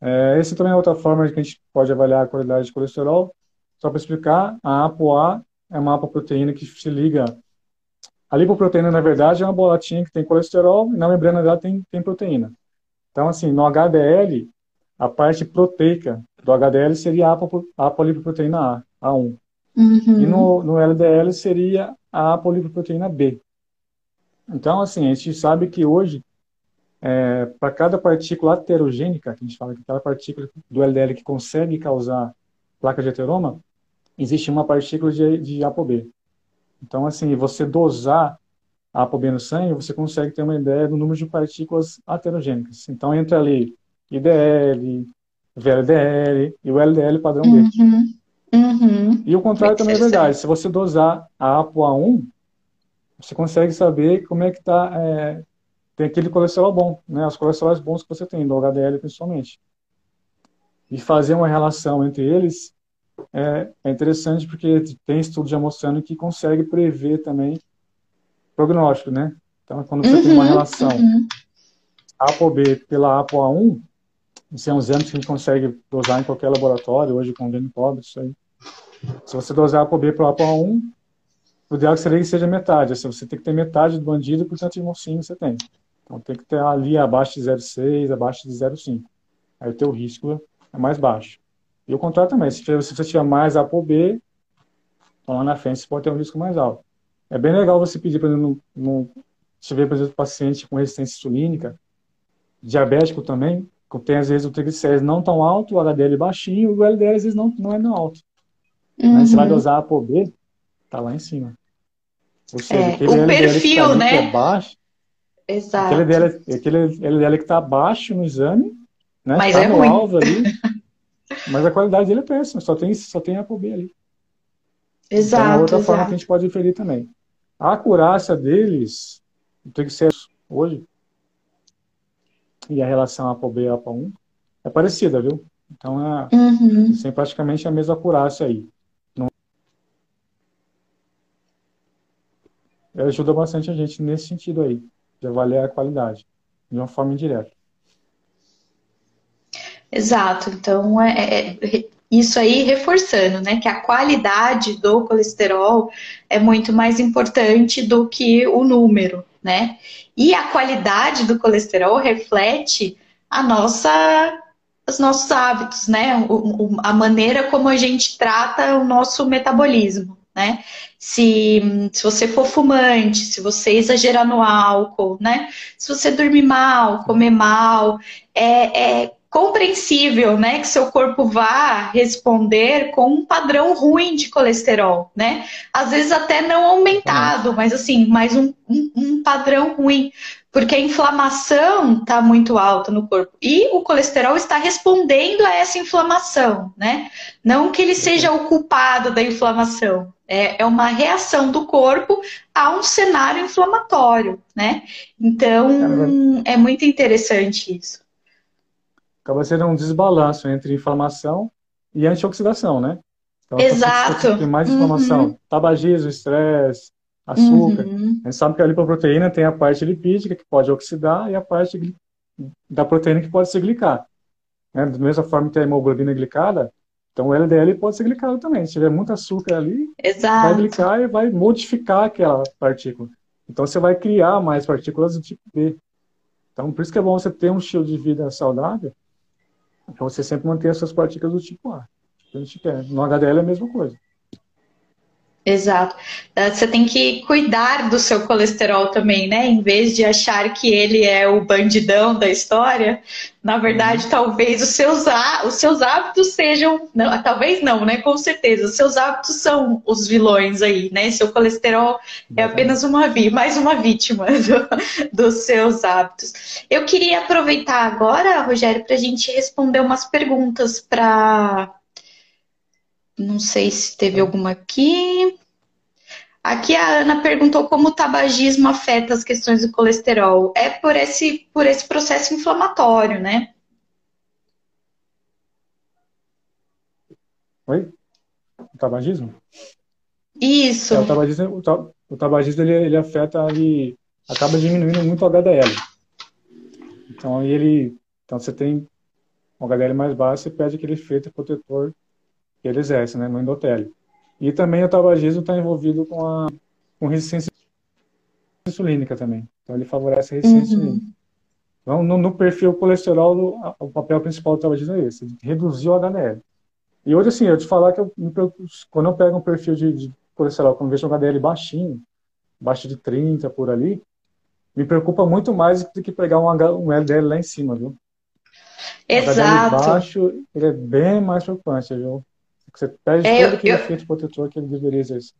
É, esse também é outra forma que a gente pode avaliar a qualidade de colesterol. Só para explicar, a ApoA é uma apoproteína que se liga. A lipoproteína, na verdade, é uma bolotinha que tem colesterol e na membrana dela tem, tem proteína. Então, assim, no HDL, a parte proteica do HDL seria a apolipoproteína A, A1. Uhum. E no, no LDL seria a apolipoproteína B. Então, assim, a gente sabe que hoje é, para cada partícula aterogênica, que a gente fala que cada partícula do LDL que consegue causar placa de ateroma, existe uma partícula de, de ApoB. Então, assim, você dosar a ApoB no sangue, você consegue ter uma ideia do número de partículas aterogênicas. Então, entra ali IDL, VLDL e o LDL padrão uhum. B. Uhum. E o contrário também é verdade. Se você dosar a ApoA1, você consegue saber como é que está é, tem aquele colesterol bom, né? Os colesteróis bons que você tem, do HDL principalmente. E fazer uma relação entre eles é, é interessante porque tem estudos já mostrando que consegue prever também prognóstico, né? Então, quando você uhum, tem uma uhum, relação uhum. ApoB pela ApoA1, isso é um exame que a gente consegue dosar em qualquer laboratório, hoje com o isso aí. Se você dosar ApoB pela ApoA1, o ideal seria que seja metade. Assim, você tem que ter metade do bandido por tanto de mocinho você tem. Então tem que ter ali abaixo de 0,6, abaixo de 0,5. Aí o teu risco é mais baixo. E o contrário também, se você tiver mais A por B, então lá na frente você pode ter um risco mais alto. É bem legal você pedir, por exemplo, no, se vê, por exemplo, paciente com resistência insulínica, diabético também, que tem às vezes o triglicérides não tão alto, o HDL baixinho, e o LDL às vezes não, não é tão alto. Uhum. Você vai dosar A por B, tá lá em cima. Ou seja, é, o LDL perfil, tá né? Baixo, Exato. Aquele LDL, aquele LDL que está abaixo no exame, né? Mas tá é no ruim. alvo ali. mas a qualidade dele é péssima, só tem, só tem a B ali. Exato. Então, é outra exato. forma que a gente pode inferir também. A acurácia deles tem que ser hoje e a relação ApoB e APA1 é parecida, viu? Então é, uhum. tem praticamente a mesma acurácia aí. Ajuda bastante a gente nesse sentido aí de avaliar a qualidade, de uma forma indireta. Exato. Então, é, é, é, isso aí reforçando, né, que a qualidade do colesterol é muito mais importante do que o número, né? E a qualidade do colesterol reflete a nossa os nossos hábitos, né? O, o, a maneira como a gente trata o nosso metabolismo né? Se, se você for fumante, se você exagerar no álcool, né? Se você dormir mal, comer mal, é, é compreensível, né, que seu corpo vá responder com um padrão ruim de colesterol, né? Às vezes até não aumentado, mas assim, mais um, um, um padrão ruim, porque a inflamação está muito alta no corpo e o colesterol está respondendo a essa inflamação, né? Não que ele seja o culpado da inflamação, é, é uma reação do corpo a um cenário inflamatório, né? Então é muito interessante isso acaba sendo um desbalanço entre inflamação e antioxidação, né? Então, Exato. Tem mais inflamação. Uhum. Tabagismo, estresse, açúcar. Uhum. A gente sabe que a lipoproteína tem a parte lipídica que pode oxidar e a parte da proteína que pode se glicar. Né? Da mesma forma que a hemoglobina glicada, então o LDL pode ser glicado também. Se tiver muito açúcar ali, Exato. vai glicar e vai modificar aquela partícula. Então você vai criar mais partículas do tipo B. Então por isso que é bom você ter um estilo de vida saudável então você sempre mantém essas partículas do tipo A. A gente quer. No HDL é a mesma coisa. Exato. É, você tem que cuidar do seu colesterol também, né? Em vez de achar que ele é o bandidão da história, na verdade, uhum. talvez os seus, os seus hábitos sejam. Não, talvez não, né? Com certeza. Os seus hábitos são os vilões aí, né? Seu colesterol é apenas uma mais uma vítima do, dos seus hábitos. Eu queria aproveitar agora, Rogério, para a gente responder umas perguntas para não sei se teve alguma aqui. Aqui a Ana perguntou como o tabagismo afeta as questões do colesterol. É por esse, por esse processo inflamatório, né? Oi? O tabagismo? Isso. É, o tabagismo, o, tabagismo ele, ele afeta, ele acaba diminuindo muito o HDL. Então, aí ele, então você tem o HDL mais baixo, você perde aquele efeito protetor que ele exerce né, no endotélio. E também o tabagismo está envolvido com a com resistência insulínica também. Então ele favorece a resistência uhum. insulínica. Então, no, no, perfil colesterol, o papel principal do tabagismo é esse, reduzir o HDL. E hoje, assim, eu te falar que eu, quando eu pego um perfil de, de colesterol, quando eu vejo um HDL baixinho, baixo de 30 por ali, me preocupa muito mais do que pegar um, H, um LDL lá em cima, viu? Exato. O HDL baixo, ele é bem mais preocupante, viu? Você perde é, todo aquele eu, efeito protetor que ele deveria exercer.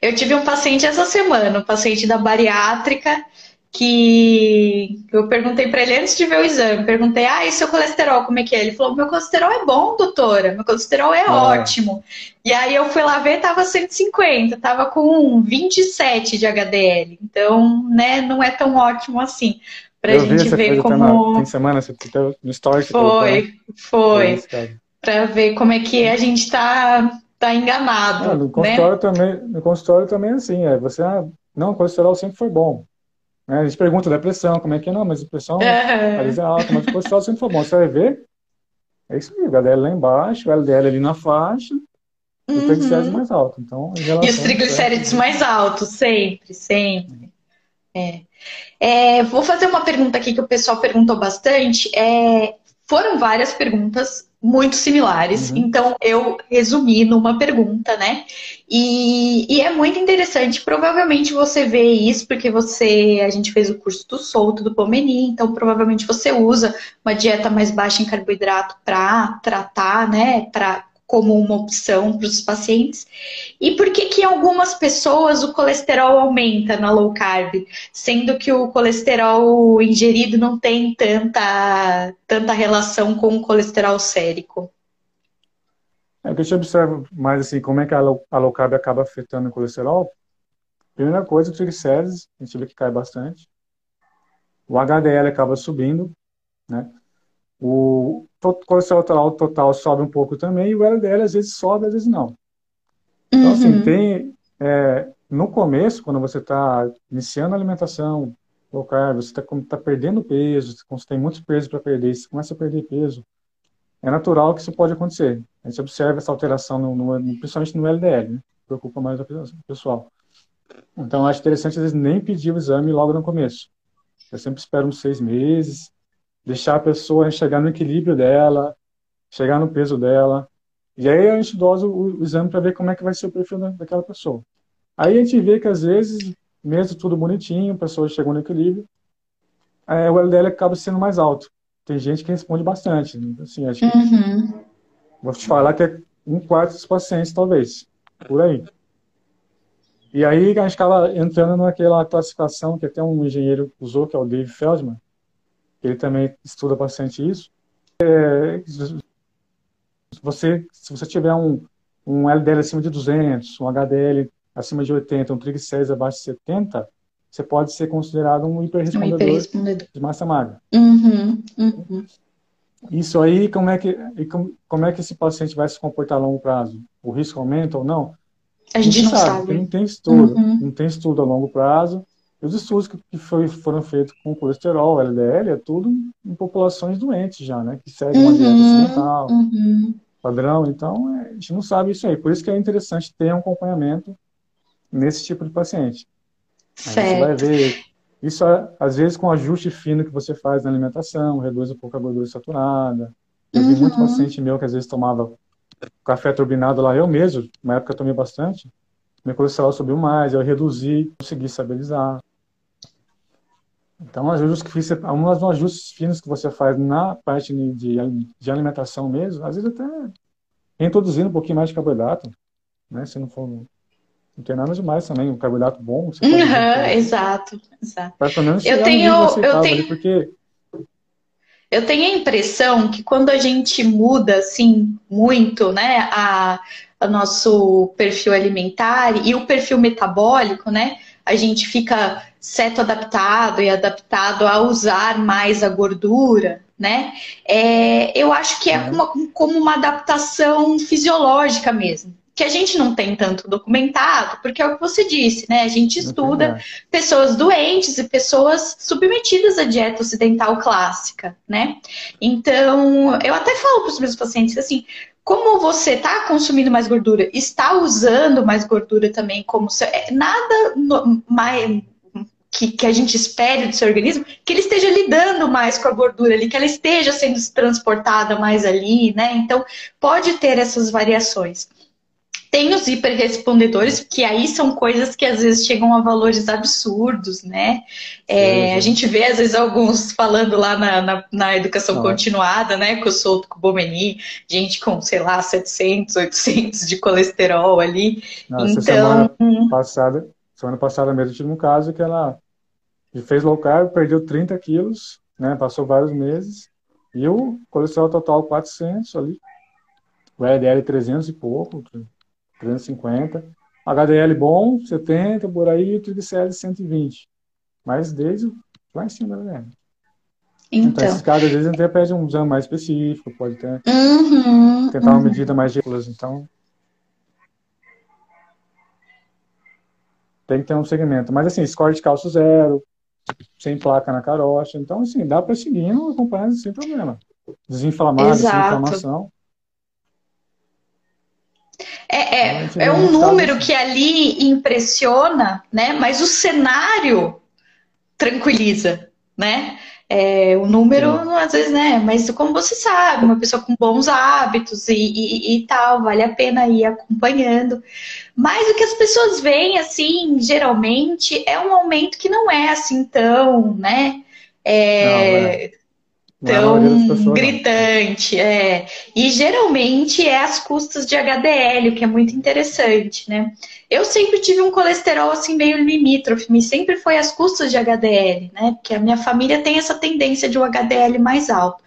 Eu tive um paciente essa semana, um paciente da bariátrica, que eu perguntei para ele antes de ver o exame, perguntei, ah, e seu colesterol, como é que é? Ele falou, meu colesterol é bom, doutora, meu colesterol é ah. ótimo. E aí eu fui lá ver, tava 150, tava com 27 de HDL. Então, né, não é tão ótimo assim. Pra eu gente ver como. Tem semana, você no story. Foi, foi para ver como é que a gente está tá enganado. Ah, no, consultório né? também, no consultório também é assim, é, você, ah, não, o colesterol sempre foi bom. Né? A gente pergunta da pressão, como é que é, não, mas a pressão é. às vezes é alta, mas o colesterol sempre foi bom. Você vai ver, é isso aí, o HDL lá embaixo, o LDL ali na faixa, uhum. o triglicérides mais alto. Então, e os triglicérides mais altos, sempre, sempre. É. É, vou fazer uma pergunta aqui que o pessoal perguntou bastante. É, foram várias perguntas muito similares. Uhum. Então, eu resumi numa pergunta, né? E, e, é muito interessante. Provavelmente você vê isso porque você. A gente fez o curso do solto do Pomeni, então provavelmente você usa uma dieta mais baixa em carboidrato para tratar, né? Para como uma opção para os pacientes? E por que que em algumas pessoas o colesterol aumenta na low carb, sendo que o colesterol ingerido não tem tanta, tanta relação com o colesterol sérico? É, o que a gente observa mais assim, como é que a low, a low carb acaba afetando o colesterol? Primeira coisa, o triglicérides, a gente vê que cai bastante. O HDL acaba subindo, né? O colesterol total sobe um pouco também e o LDL às vezes sobe, às vezes não. Então, assim, uhum. assim, tem. É, no começo, quando você está iniciando a alimentação low carb, você está tá perdendo peso, você tem muito peso para perder, você começa a perder peso, é natural que isso pode acontecer. A gente observa essa alteração, no, no, principalmente no LDL, né? Preocupa mais o pessoal. Então, acho interessante, às vezes, nem pedir o exame logo no começo. Eu sempre espero uns seis meses, deixar a pessoa chegar no equilíbrio dela, chegar no peso dela. E aí a gente dosa o, o exame para ver como é que vai ser o perfil da, daquela pessoa. Aí a gente vê que às vezes, mesmo tudo bonitinho, a pessoa chegou no equilíbrio, é, o LDL acaba sendo mais alto. tem gente que responde bastante. Assim, acho que, uhum. Vou te falar que é um quarto dos pacientes, talvez, por aí. E aí a gente acaba entrando naquela classificação que até um engenheiro usou, que é o Dave Feldman, ele também estuda bastante isso. É, você, se você tiver um, um LDL acima de 200, um HDL acima de 80, um triglicérides abaixo de 70, você pode ser considerado um hiperrespondedor, um hiperrespondedor. de massa magra. Uhum, uhum. Isso aí, como é, que, como é que esse paciente vai se comportar a longo prazo? O risco aumenta ou não? A gente não sabe. sabe. Não tem estudo. Uhum. Não tem estudo a longo prazo. Os estudos que foi, foram feitos com colesterol, LDL, é tudo em populações doentes já, né? Que seguem uma dieta uhum. ocidental, uhum. padrão. Então, é, a gente não sabe isso aí. Por isso que é interessante ter um acompanhamento nesse tipo de paciente. Certo. Aí você vai ver. Isso, às vezes, com ajuste fino que você faz na alimentação, reduz um pouco a gordura saturada. Eu vi muito uhum. paciente meu que às vezes tomava café turbinado lá, eu mesmo, na época eu tomei bastante. Meu colesterol subiu mais, eu reduzi, consegui estabilizar. Então, ajustes que fiz, alguns ajustes finos que você faz na parte de, de alimentação mesmo, às vezes até introduzindo um pouquinho mais de carboidrato, né? Se não for não tem nada demais também, um carboidrato bom. Você uhum, exato, exato. pelo menos eu tenho, eu tenho, ali, porque eu tenho a impressão que quando a gente muda assim muito, né, a, a nosso perfil alimentar e o perfil metabólico, né, a gente fica seto adaptado e adaptado a usar mais a gordura, né? É, eu acho que é uhum. uma, como uma adaptação fisiológica mesmo. Que a gente não tem tanto documentado, porque é o que você disse, né? A gente estuda pessoas doentes e pessoas submetidas à dieta ocidental clássica, né? Então, eu até falo para os meus pacientes assim: como você está consumindo mais gordura, está usando mais gordura também, como se, é, nada no, mais que, que, a gente espere do seu organismo, que ele esteja lidando mais com a gordura ali, que ela esteja sendo transportada mais ali, né? Então, pode ter essas variações. Tem os hiperrespondedores, que aí são coisas que às vezes chegam a valores absurdos, né? É, a gente vê, às vezes, alguns falando lá na, na, na educação continuada, né? Com o solto com o Bomeni, gente com, sei lá, 700, 800 de colesterol ali. Nossa, então. Semana passada, semana passada mesmo, tive um caso que ela fez low carb, perdeu 30 quilos, né? Passou vários meses. E o colesterol total 400 ali. O LDL 300 e pouco, 350. HDL bom, 70, por aí, e triglicérides 120. Mas desde lá em cima, né? Então, então esses casos, às vezes, até pede um exame mais específico, pode ter, uhum, tentar uhum. uma medida mais de então tem que ter um segmento. Mas assim, score de cálcio zero, sem placa na carocha, então assim, dá para seguir acompanhando sem problema. Desinflamar, desinflamação. É, é, é um número que ali impressiona, né? Mas o cenário tranquiliza, né? É, o número, Sim. às vezes, né? Mas como você sabe, uma pessoa com bons hábitos e, e, e, tal, vale a pena ir acompanhando. Mas o que as pessoas veem, assim, geralmente, é um aumento que não é assim tão, né? É, não, é tão pessoas, gritante, é. E geralmente é às custas de HDL, o que é muito interessante, né? Eu sempre tive um colesterol assim meio limítrofe, me sempre foi às custas de HDL, né? Porque a minha família tem essa tendência de um HDL mais alto.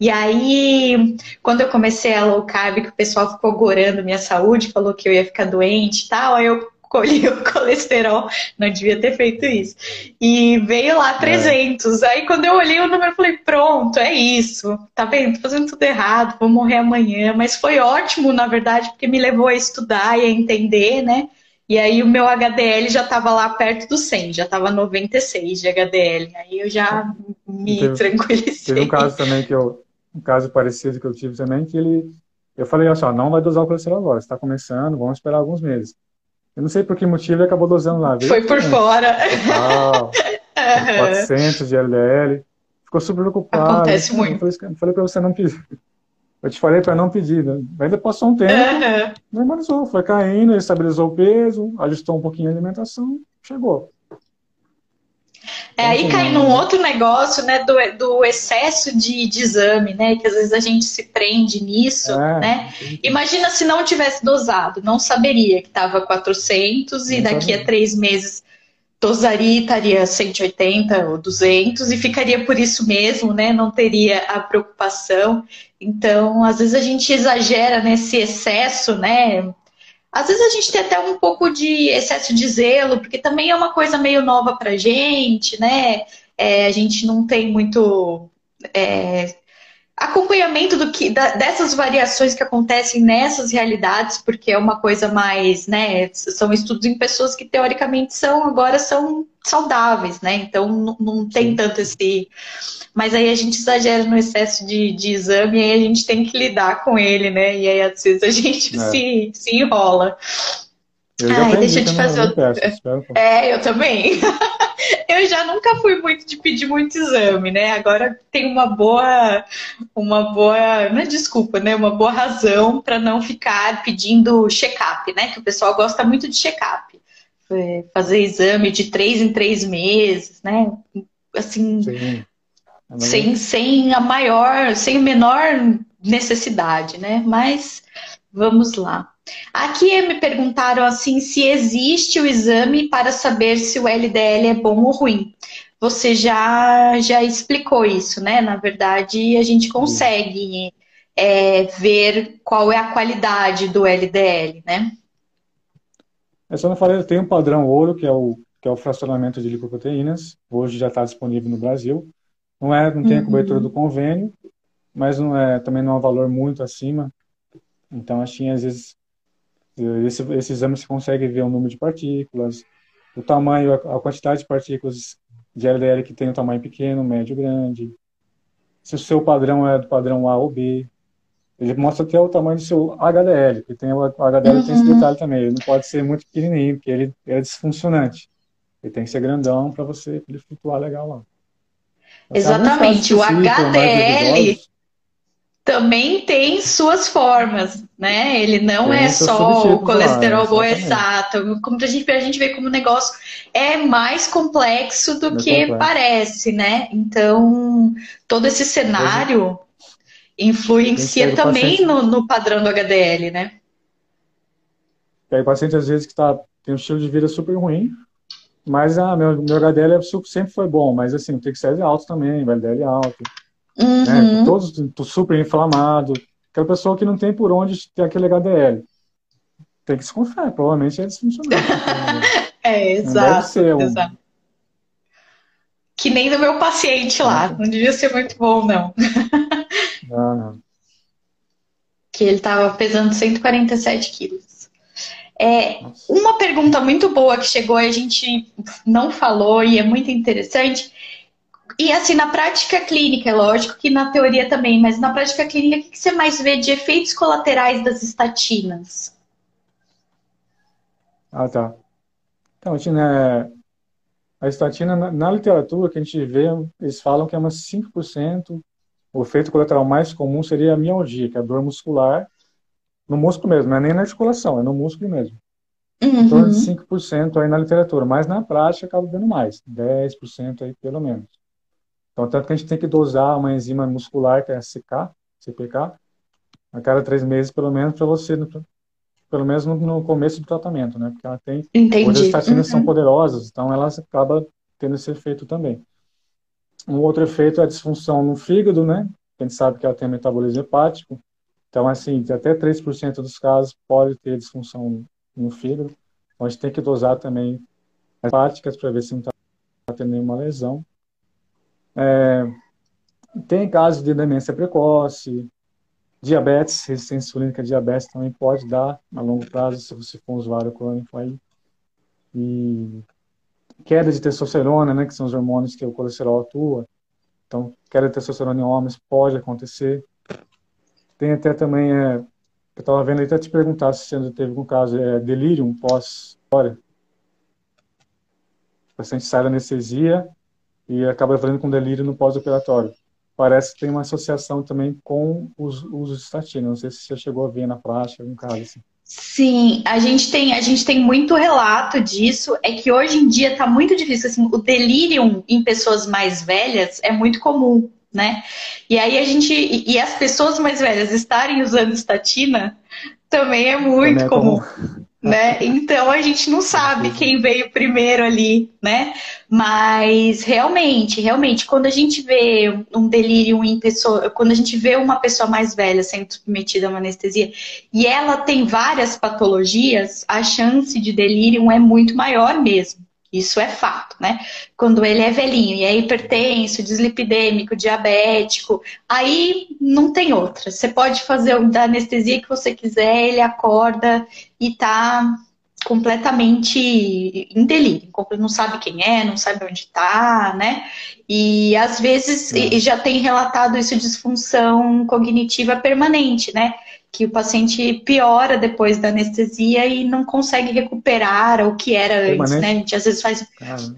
E aí, quando eu comecei a low carb, que o pessoal ficou gorando minha saúde, falou que eu ia ficar doente e tal, aí eu colhi o colesterol, não devia ter feito isso. E veio lá 300. É. Aí quando eu olhei o número, eu falei, pronto, é isso. Tá vendo? Tô fazendo tudo errado, vou morrer amanhã. Mas foi ótimo, na verdade, porque me levou a estudar e a entender, né? E aí o meu HDL já estava lá perto do 100, já estava 96 de HDL. Aí eu já me teve, tranquilicei. Teve um caso também que eu, um caso parecido que eu tive também, que ele, eu falei, olha só, não vai dosar o colesterol agora, está começando, vamos esperar alguns meses. Eu não sei por que motivo ele acabou dosando lá. Foi por fora. Total, 400 de LDL. Ficou super preocupado. Acontece muito. Eu falei, falei para você não pedir. Eu te falei para não pedir. Né? Ainda passou um tempo, uhum. normalizou. Foi caindo, estabilizou o peso, ajustou um pouquinho a alimentação, chegou. É, aí cai num outro negócio, né, do, do excesso de, de exame, né, que às vezes a gente se prende nisso, é, né. Imagina se não tivesse dosado, não saberia que estava 400 e daqui a três meses dosaria estaria 180 ou 200 e ficaria por isso mesmo, né, não teria a preocupação. Então, às vezes a gente exagera nesse excesso, né, às vezes a gente tem até um pouco de excesso de zelo, porque também é uma coisa meio nova pra gente, né? É, a gente não tem muito é, acompanhamento do que da, dessas variações que acontecem nessas realidades, porque é uma coisa mais, né? São estudos em pessoas que teoricamente são agora são saudáveis, né? Então não, não tem tanto esse mas aí a gente exagera no excesso de, de exame e aí a gente tem que lidar com ele, né? E aí às vezes a gente é. se, se enrola. Eu Ai, deixa eu te fazer outra. É, eu também. eu já nunca fui muito de pedir muito exame, né? Agora tem uma boa, uma boa, não é desculpa, né? Uma boa razão para não ficar pedindo check-up, né? Que o pessoal gosta muito de check-up. É, fazer exame de três em três meses, né? Assim, Sim. É sem, sem a maior, sem a menor necessidade, né? Mas vamos lá. Aqui me perguntaram assim se existe o exame para saber se o LDL é bom ou ruim. Você já já explicou isso, né? Na verdade, a gente consegue é, ver qual é a qualidade do LDL, né? É só não falei, tem um padrão ouro que é o que é o fracionamento de lipoproteínas. Hoje já está disponível no Brasil. Não é, não tem a cobertura uhum. do convênio, mas não é, também não é um valor muito acima. Então, assim, às vezes, esse, esse exame você consegue ver o número de partículas, o tamanho, a, a quantidade de partículas de LDL que tem um tamanho pequeno, médio, grande. Se o seu padrão é do padrão A ou B. Ele mostra até o tamanho do seu HDL, que tem o HDL uhum. tem esse uhum. detalhe também. Ele não pode ser muito pequenininho, porque ele é disfuncionante. Ele tem que ser grandão para você ele flutuar legal lá. Exatamente. O HDL também tem suas formas, né? Ele não tem é só o colesterol bom exato. Como a gente, a gente vê como o negócio é mais complexo do que complexo. parece, né? Então, todo esse cenário influencia também no, no, padrão do HDL, né? Pega paciente, às vezes, que tá, tem um estilo de vida super ruim, mas ah, meu, meu HDL é sempre foi bom, mas assim, o triglicérides é alto também, o LDL é alto. Uhum. Né? Todos super inflamado. Aquela pessoa que não tem por onde ter aquele HDL. Tem que se confiar, provavelmente é disfuncional. é, exato, um... exato. Que nem do meu paciente lá. Não devia ser muito bom, não. não, não. Que ele tava pesando 147 quilos. É, uma pergunta muito boa que chegou e a gente não falou e é muito interessante. E assim, na prática clínica, é lógico que na teoria também, mas na prática clínica, o que você mais vê de efeitos colaterais das estatinas? Ah, tá. Então, né, a estatina, na, na, literatura que a gente vê, eles falam que é umas 5%. O efeito colateral mais comum seria a mialgia, que é a dor muscular, no músculo mesmo, não é nem na articulação, é no músculo mesmo. Uhum. Em torno de 5% aí na literatura, mas na prática acaba dando mais, 10% aí pelo menos. Então, tanto que a gente tem que dosar uma enzima muscular, que é a CK, CPK, a cada três meses, pelo menos, para você, pelo menos no, começo do tratamento, né? Porque ela tem. Entendi. As estatinas uhum. são poderosas, então elas acabam tendo esse efeito também. Um outro efeito é a disfunção no fígado, né? A gente sabe que ela tem metabolismo hepático, então, assim, até 3% dos casos pode ter disfunção no fígado. Então, a gente tem que dosar também as hepáticas para ver se não está tendo nenhuma lesão. É, tem casos de demência precoce, diabetes, resistência insulínica diabetes também pode dar a longo prazo se você for um usuário crônico aí. E queda de testosterona, né, que são os hormônios que o colesterol atua. Então, queda de testosterona em homens pode acontecer. Tem até também, é, eu estava vendo até te perguntar se você teve algum caso, é, delírio pós-história. O paciente sai da anestesia e acaba fazendo com delírio no pós-operatório. Parece que tem uma associação também com os usos de estatina. Não sei se você chegou a ver na prática algum caso assim. Sim, a gente tem a gente tem muito relato disso. É que hoje em dia está muito difícil. Assim, o delírio em pessoas mais velhas é muito comum, né? E aí a gente e, e as pessoas mais velhas estarem usando estatina também é muito também é comum. comum né? Então a gente não sabe quem veio primeiro ali, né? Mas realmente, realmente, quando a gente vê um delírio em pessoa, quando a gente vê uma pessoa mais velha sendo submetida a uma anestesia e ela tem várias patologias, a chance de delírio é muito maior mesmo. Isso é fato, né? Quando ele é velhinho e é hipertenso, dislipidêmico, diabético, aí não tem outra. Você pode fazer da anestesia que você quiser, ele acorda e tá completamente em delírio, não sabe quem é, não sabe onde está, né? E às vezes é. já tem relatado isso disfunção cognitiva permanente, né? Que o paciente piora depois da anestesia e não consegue recuperar o que era antes, né? A gente às vezes faz,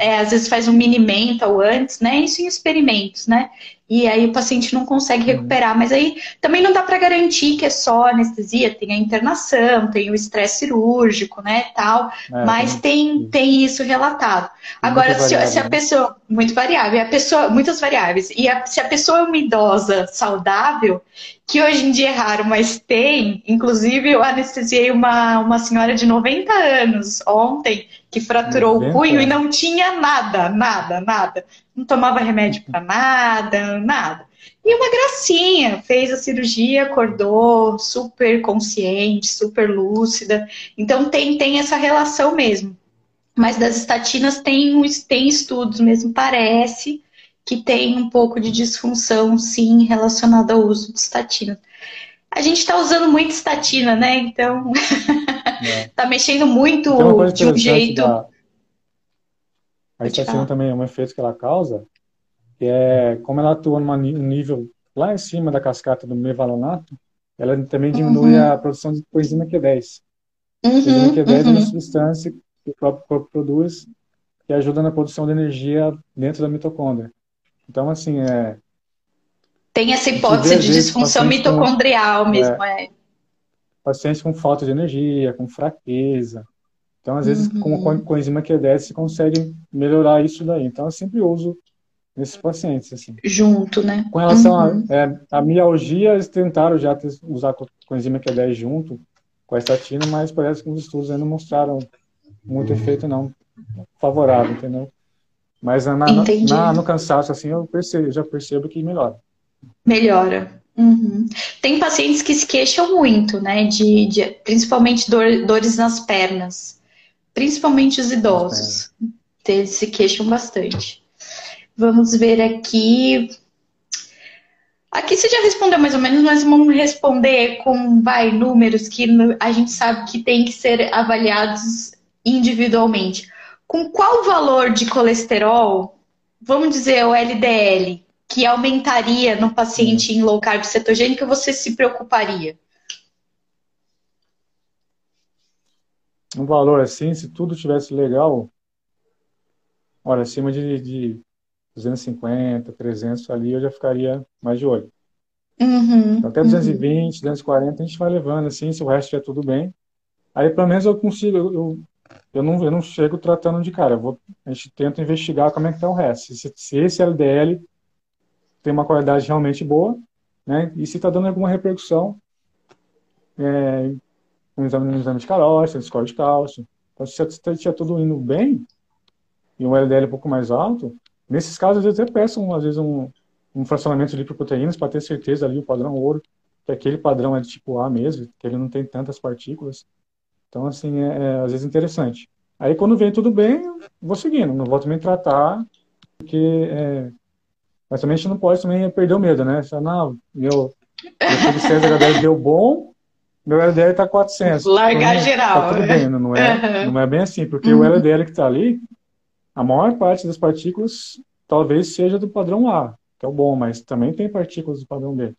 é, às vezes faz um mini mental antes, né? Isso em experimentos, né? E aí o paciente não consegue uhum. recuperar, mas aí também não dá para garantir que é só anestesia, tem a internação, tem o estresse cirúrgico, né, tal, é, mas tem, tem isso relatado. Agora, se, se, a né? pessoa, muito variável, a pessoa, muitas variáveis, e a, se a pessoa é uma idosa saudável, que hoje em dia é raro, mas tem. Inclusive, eu anestesiei uma, uma senhora de 90 anos ontem, que fraturou 90? o punho e não tinha nada, nada, nada. Não tomava remédio para nada, nada. E uma gracinha, fez a cirurgia, acordou super consciente, super lúcida. Então tem, tem essa relação mesmo. Mas das estatinas tem, tem estudos mesmo, parece, que tem um pouco de disfunção, sim, relacionada ao uso de estatina. A gente está usando muito estatina, né? Então, é. tá mexendo muito de um jeito. Da... A estatina também é um efeito que ela causa, que é como ela atua num nível lá em cima da cascata do mevalonato, ela também diminui uhum. a produção de coenzima Q10. Uhum, coenzima Q10 uhum. é uma uhum. substância que o próprio corpo produz que ajuda na produção de energia dentro da mitocôndria. Então, assim, é. Tem essa hipótese de disfunção mitocondrial com, mesmo, é. é. Pacientes com falta de energia, com fraqueza. Então, às vezes, uhum. com, com enzima Q10, você consegue melhorar isso daí. Então, eu sempre uso nesses pacientes, assim. Junto, né? Com relação uhum. a, é, a mialgia, eles tentaram já ter, usar com, com enzima Q10 junto com a estatina, mas parece que os estudos ainda não mostraram muito efeito, não, favorável, entendeu? Mas na, na, no cansaço, assim, eu percebo, já percebo que melhora. Melhora. Uhum. Tem pacientes que se queixam muito, né? De, de principalmente dor, dores nas pernas. Principalmente os idosos. Eles se queixam bastante. Vamos ver aqui. Aqui você já respondeu mais ou menos, mas vamos responder com vai, números que a gente sabe que tem que ser avaliados individualmente com qual valor de colesterol, vamos dizer o LDL, que aumentaria no paciente em low carb cetogênica, você se preocuparia? Um valor assim, se tudo tivesse legal, olha, acima de, de 250, 300 ali, eu já ficaria mais de olho. Uhum, então, até 220, uhum. 240 a gente vai levando assim, se o resto estiver tudo bem. Aí pelo menos eu consigo, eu, eu não, eu não chego tratando de cara. Vou, a gente tenta investigar como é que está o resto. Se, se, esse LDL tem uma qualidade realmente boa, né? E se está dando alguma repercussão é, no exame, exame de carótida, no score de cálcio. Então, se estiver tudo indo bem, e um LDL um pouco mais alto, nesses casos, eu até peço, um, às vezes, um, um fracionamento de lipoproteínas para ter certeza ali o padrão ouro, que aquele padrão é de tipo A mesmo, que ele não tem tantas partículas. Então, assim, é, é, às vezes interessante. Aí, quando vem tudo bem, vou seguindo, não vou também tratar, porque. É... Mas também a gente não pode também perder o medo, né? Você, não, meu, meu César HDL deu bom, meu LDL está 400. Largar então, geral. Tá tudo né? bem, não é, uhum. não é bem assim, porque uhum. o LDL que está ali, a maior parte das partículas talvez seja do padrão A, que é o bom, mas também tem partículas do padrão B.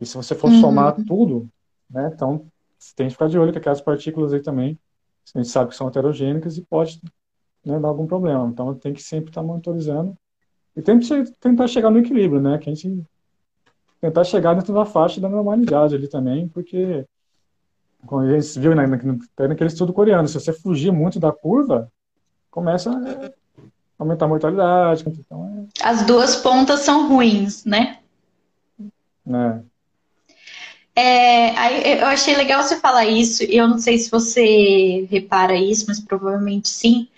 E se você for uhum. somar tudo, né, então você tem que ficar de olho que aquelas partículas aí também, a gente sabe que são heterogênicas e pode né, dar algum problema. Então tem que sempre estar monitorizando e tem que tentar chegar no equilíbrio, né? Que a gente tentar chegar dentro da faixa da normalidade ali também, porque como a gente viu né, naquele estudo coreano, se você fugir muito da curva, começa a aumentar a mortalidade. Então é... As duas pontas são ruins, né? né? É, eu achei legal você falar isso, e eu não sei se você repara isso, mas provavelmente sim.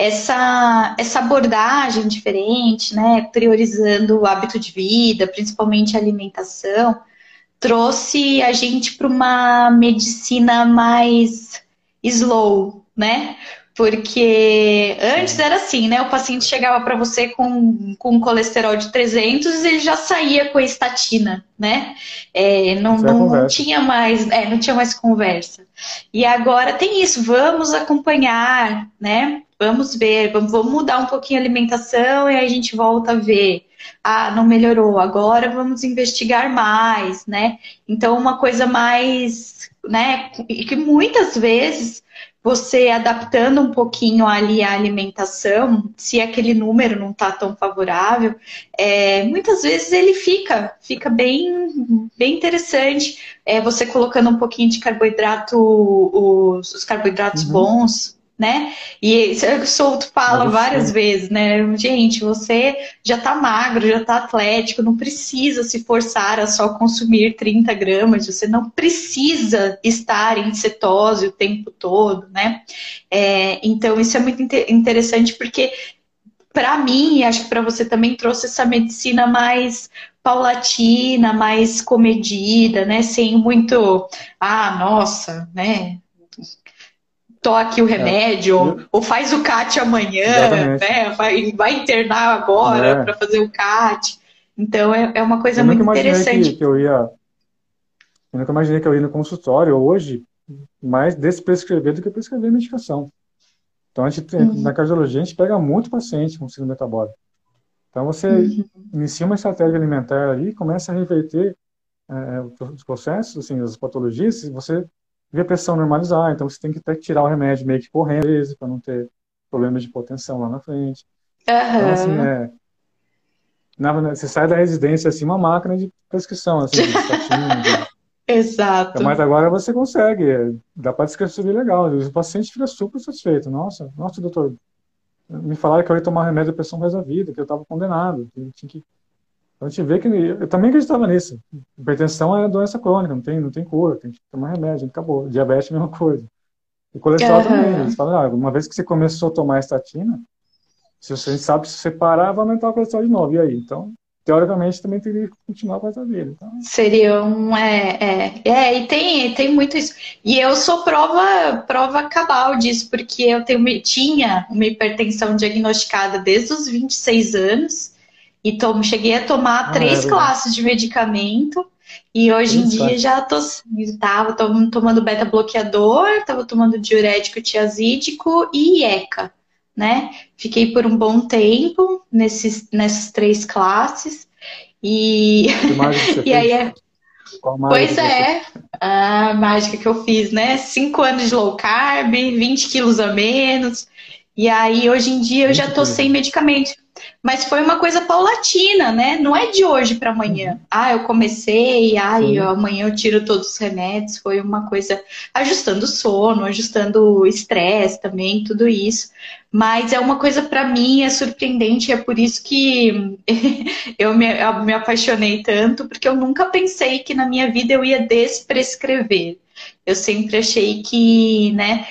Essa, essa abordagem diferente, né, priorizando o hábito de vida, principalmente a alimentação, trouxe a gente para uma medicina mais slow, né? Porque antes era assim, né? O paciente chegava para você com, com colesterol de 300 e ele já saía com a estatina, né? É, não, não, não, tinha mais, é, não tinha mais conversa. E agora tem isso, vamos acompanhar, né? Vamos ver, vamos, vamos mudar um pouquinho a alimentação e aí a gente volta a ver. Ah, não melhorou, agora vamos investigar mais, né? Então, uma coisa mais, né? Que muitas vezes você adaptando um pouquinho ali a alimentação, se aquele número não está tão favorável, é, muitas vezes ele fica, fica bem, bem interessante. É, você colocando um pouquinho de carboidrato, os, os carboidratos uhum. bons, né? E o Souto fala várias vezes, né? Gente, você já tá magro, já tá atlético, não precisa se forçar a só consumir 30 gramas, você não precisa estar em cetose o tempo todo, né? É, então, isso é muito interessante porque para mim, e acho que para você também trouxe essa medicina mais paulatina, mais comedida, né? Sem muito, ah, nossa, né? Toque o remédio, é. ou, ou, faz o CAT amanhã, né? Vai, vai internar agora é. para fazer o CAT. Então é, é uma coisa eu muito interessante. Que, que eu ia. Eu nunca imaginei que eu ia no consultório hoje mais desprescrever do que prescrever medicação. Então, a gente, uhum. na cardiologia, a gente pega muito paciente com síndrome metabólica. Então, você uhum. inicia uma estratégia alimentar ali, começa a reverter é, os processos, assim, as patologias, você vê a pressão normalizar, então você tem que até tirar o remédio meio que correndo, para não ter problemas de hipotensão lá na frente. Uhum. Então, assim, é, na, você sai da residência assim, uma máquina de prescrição, assim, de estatina, de... Exato. Mas agora você consegue, é, dá para descrever legal. O paciente fica super satisfeito. Nossa, nossa, doutor, me falaram que eu ia tomar remédio de pressão mais a vida, que eu estava condenado, que tinha que então a gente vê que eu também acreditava nisso. Hipertensão é doença crônica, não tem, não tem cura, tem que tomar remédio, acabou. Diabetes é a mesma coisa. E colesterol uhum. também. Eles falam, ah, uma vez que você começou a tomar estatina, se você sabe se você parar, vai aumentar o colesterol de novo. E aí? Então, teoricamente, também teria que continuar com essa vida. Então... Seria um. É, é, é, e tem, tem muito isso. E eu sou prova, prova cabal disso, porque eu tenho, tinha uma hipertensão diagnosticada desde os 26 anos. E tomo, cheguei a tomar ah, três é classes de medicamento. E hoje em dia já tô, tava tomando beta-bloqueador, tava tomando diurético tiazídico e IECA, né? Fiquei por um bom tempo nesses, nessas três classes. E, e aí é... Pois é, a mágica que eu fiz, né? Cinco anos de low carb, 20 quilos a menos. E aí, hoje em dia, eu já tô sem medicamento. Mas foi uma coisa paulatina, né? Não é de hoje para amanhã. Uhum. Ah, eu comecei, ah, eu, amanhã eu tiro todos os remédios. Foi uma coisa ajustando o sono, ajustando o estresse também, tudo isso. Mas é uma coisa para mim é surpreendente, é por isso que eu me, eu me apaixonei tanto, porque eu nunca pensei que na minha vida eu ia desprescrever. Eu sempre achei que, né,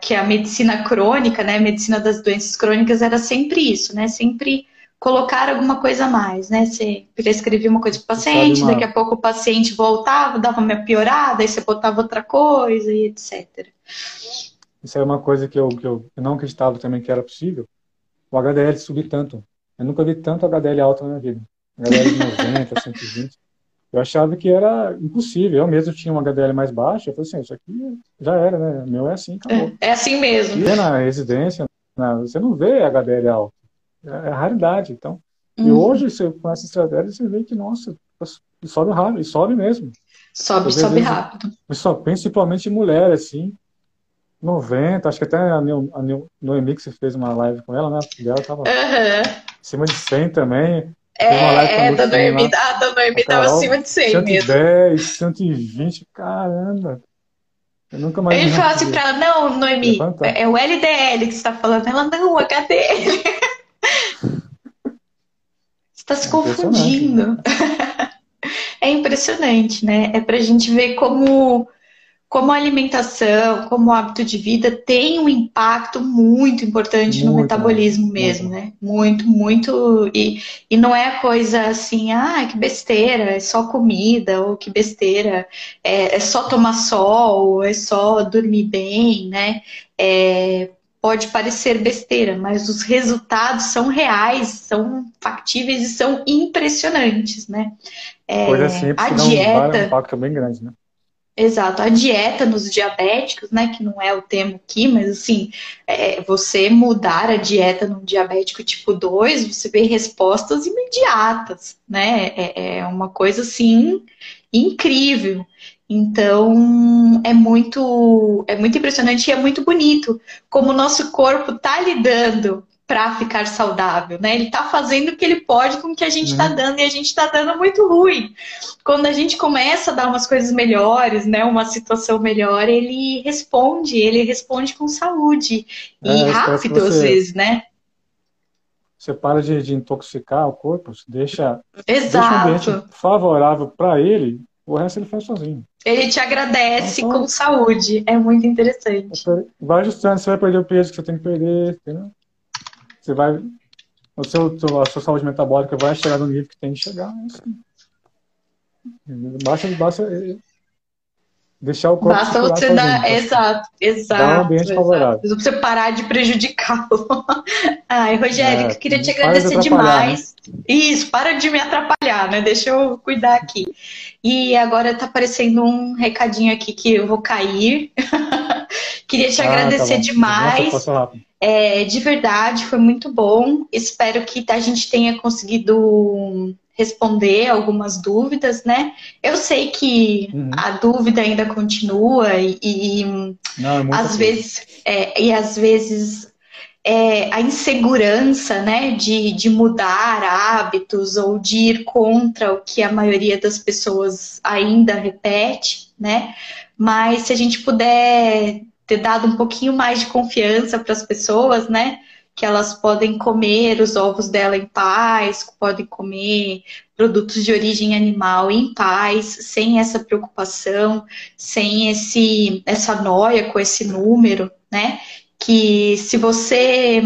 que a medicina crônica, né, a medicina das doenças crônicas era sempre isso, né, sempre colocar alguma coisa a mais, né? Você prescrevia uma coisa para o paciente, daqui a pouco o paciente voltava, dava uma piorada, aí você botava outra coisa e etc. Isso é uma coisa que eu, que eu não acreditava também que era possível. O HDL subir tanto. Eu nunca vi tanto HDL alto na minha vida. HDL de 90, 120. Eu achava que era impossível. Eu mesmo tinha um HDL mais baixo. Eu falei assim, isso aqui já era, né? O meu é assim, acabou. É, é assim mesmo. E na residência, na, você não vê HDL alto. É, é raridade. Então, uhum. e hoje, você, com essa estratégia, você vê que, nossa, sobe rápido, e sobe mesmo. Sobe, sobe vezes, rápido. Só, principalmente mulher, assim, 90, acho que até a, Noemi, que você fez uma live com ela, né? A dela tava uhum. acima de 100 também. É, é da Noemi, a da Noemi tava acima de 100 110, mesmo. 120, caramba. Eu nunca mais Ele falou assim pra ela, não, Noemi, é, é o LDL que você tá falando. Ela, não, o HDL. você tá se é confundindo. é impressionante, né? É pra gente ver como como a alimentação, como o hábito de vida tem um impacto muito importante muito, no metabolismo mesmo, muito. né? Muito, muito. E, e não é coisa assim, ah, que besteira, é só comida, ou que besteira, é, é só tomar sol, é só dormir bem, né? É, pode parecer besteira, mas os resultados são reais, são factíveis e são impressionantes, né? É, Coisa simples, a dieta, um impacto bem grande, né? Exato, a dieta nos diabéticos, né, que não é o termo aqui, mas assim, é, você mudar a dieta num diabético tipo 2, você vê respostas imediatas, né, é, é uma coisa assim incrível. Então, é muito, é muito impressionante e é muito bonito como o nosso corpo está lidando para ficar saudável, né? Ele está fazendo o que ele pode com o que a gente está uhum. dando e a gente está dando muito ruim. Quando a gente começa a dar umas coisas melhores, né? Uma situação melhor, ele responde, ele responde com saúde e é, rápido você, às vezes, né? Você para de, de intoxicar o corpo, deixa, deixa um ambiente favorável para ele, o resto ele faz sozinho. Ele te agradece então, com saúde. É muito interessante. Vai ajustando, você vai perder o peso que você tem que perder, entendeu? Você vai. O seu, a sua saúde metabólica vai chegar no nível que tem que chegar. Assim. Basta, basta é, deixar o corpo. Basta você dar. Exato, exato. Dar um ambiente exato. favorável. Você parar de prejudicá-lo. Ai, Rogério, é, queria te agradecer de demais. Né? Isso, para de me atrapalhar, né? Deixa eu cuidar aqui. E agora tá aparecendo um recadinho aqui que eu vou cair. queria te ah, agradecer tá demais. Nossa, é, de verdade, foi muito bom. Espero que a gente tenha conseguido responder algumas dúvidas, né? Eu sei que uhum. a dúvida ainda continua e, e Não, é às vezes é, e às vezes é, a insegurança, né, de, de mudar hábitos ou de ir contra o que a maioria das pessoas ainda repete, né? Mas se a gente puder ter dado um pouquinho mais de confiança para as pessoas, né? Que elas podem comer os ovos dela em paz, podem comer produtos de origem animal em paz, sem essa preocupação, sem esse essa noia com esse número, né? Que se você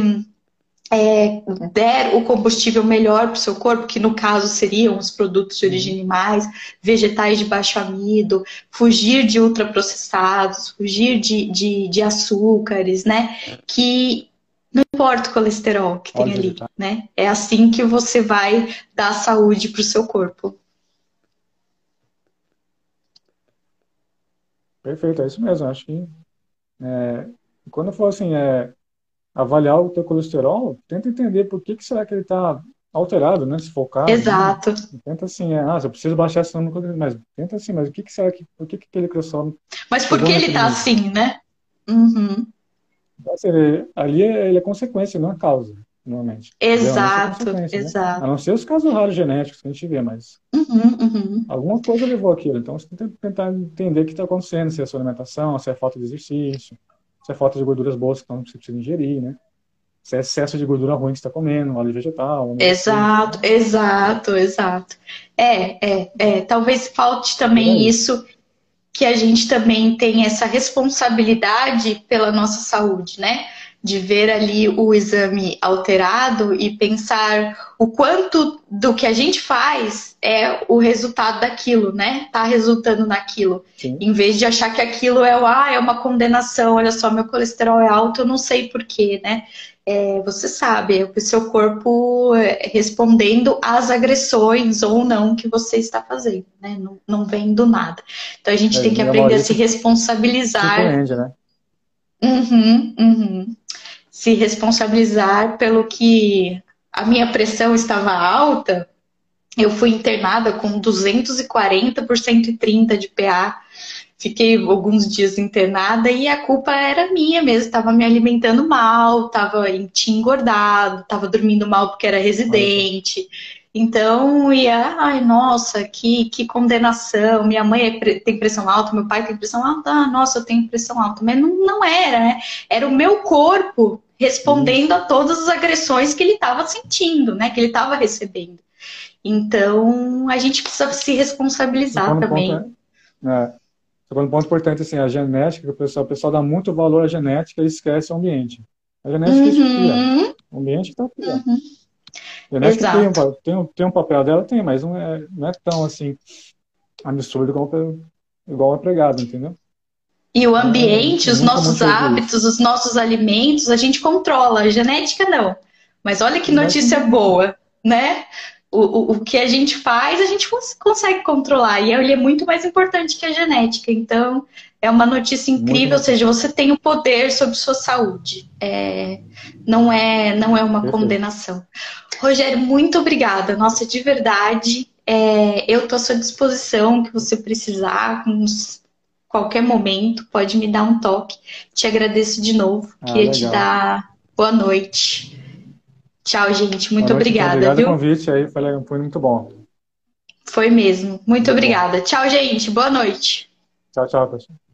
é, der o combustível melhor para o seu corpo, que no caso seriam os produtos de origem animais, vegetais de baixo amido, fugir de ultraprocessados, fugir de, de, de açúcares, né? Que não importa o colesterol que tem ali, né? É assim que você vai dar saúde para o seu corpo. Perfeito, é isso mesmo. Acho que é, quando eu falo assim, é, avaliar o teu colesterol, tenta entender por que, que será que ele está alterado, né? Se focar. Exato. Né? Tenta assim, é, ah, eu preciso baixar essa número, mas tenta assim, mas o que, que será que, por que, que aquele colesterol. Mas por que ele está assim, né? Uhum. Assim, ele, ali é, ele é consequência, não é causa, normalmente. Exato, é exato. Né? A não ser os casos raros genéticos que a gente vê, mas uhum, uhum. alguma coisa levou aquilo. Então você tem que tentar entender o que está acontecendo, se é a sua alimentação, se é falta de exercício, se é falta de gorduras boas que você precisa ingerir, né? Se é excesso de gordura ruim que você está comendo, óleo vegetal. Exato, assim. exato, exato. É, é, é. Talvez falte também é. isso que a gente também tem essa responsabilidade pela nossa saúde, né? De ver ali o exame alterado e pensar o quanto do que a gente faz é o resultado daquilo, né? Tá resultando naquilo. Sim. Em vez de achar que aquilo é, ah, é uma condenação, olha só, meu colesterol é alto, eu não sei porquê, né? É, você sabe, é o seu corpo é, respondendo às agressões ou não que você está fazendo, né? Não, não vem do nada. Então a gente é, tem que aprender a se responsabilizar. Surpreende, né? Uhum, uhum se responsabilizar pelo que a minha pressão estava alta, eu fui internada com 240 por 130 de PA. Fiquei alguns dias internada e a culpa era minha mesmo. Estava me alimentando mal, estava tinha engordado, estava dormindo mal porque era residente. Então, ia, ai, nossa, que, que condenação. Minha mãe é tem pressão alta, meu pai tem pressão alta. Ah, nossa, eu tenho pressão alta. Mas não, não era, né? Era o meu corpo respondendo a todas as agressões que ele estava sentindo, né? Que ele estava recebendo. Então, a gente precisa se responsabilizar também. Ponto, é, segundo ponto importante, assim, a genética, o pessoal, o pessoal dá muito valor à genética e esquece o ambiente. A genética uhum. é o ambiente está aqui. Uhum. A genética tem um, tem, um, tem um papel dela, tem, mas não é, não é tão, assim, absurdo igual, igual é pregado, entendeu? E o ambiente, é, os nossos hábitos, os nossos alimentos, a gente controla. A genética não. Mas olha que notícia boa, né? O, o, o que a gente faz, a gente consegue controlar. E ele é muito mais importante que a genética. Então, é uma notícia incrível, ou seja, você tem o poder sobre sua saúde. É, não, é, não é uma Perfeito. condenação. Rogério, muito obrigada. Nossa, de verdade, é, eu estou à sua disposição, que você precisar, com qualquer momento, pode me dar um toque. Te agradeço de novo. Ah, Queria legal. te dar boa noite. Tchau, gente. Muito noite, obrigada. Obrigado pelo convite aí, foi muito bom. Foi mesmo. Muito, muito obrigada. Bom. Tchau, gente. Boa noite. Tchau, tchau, pessoal.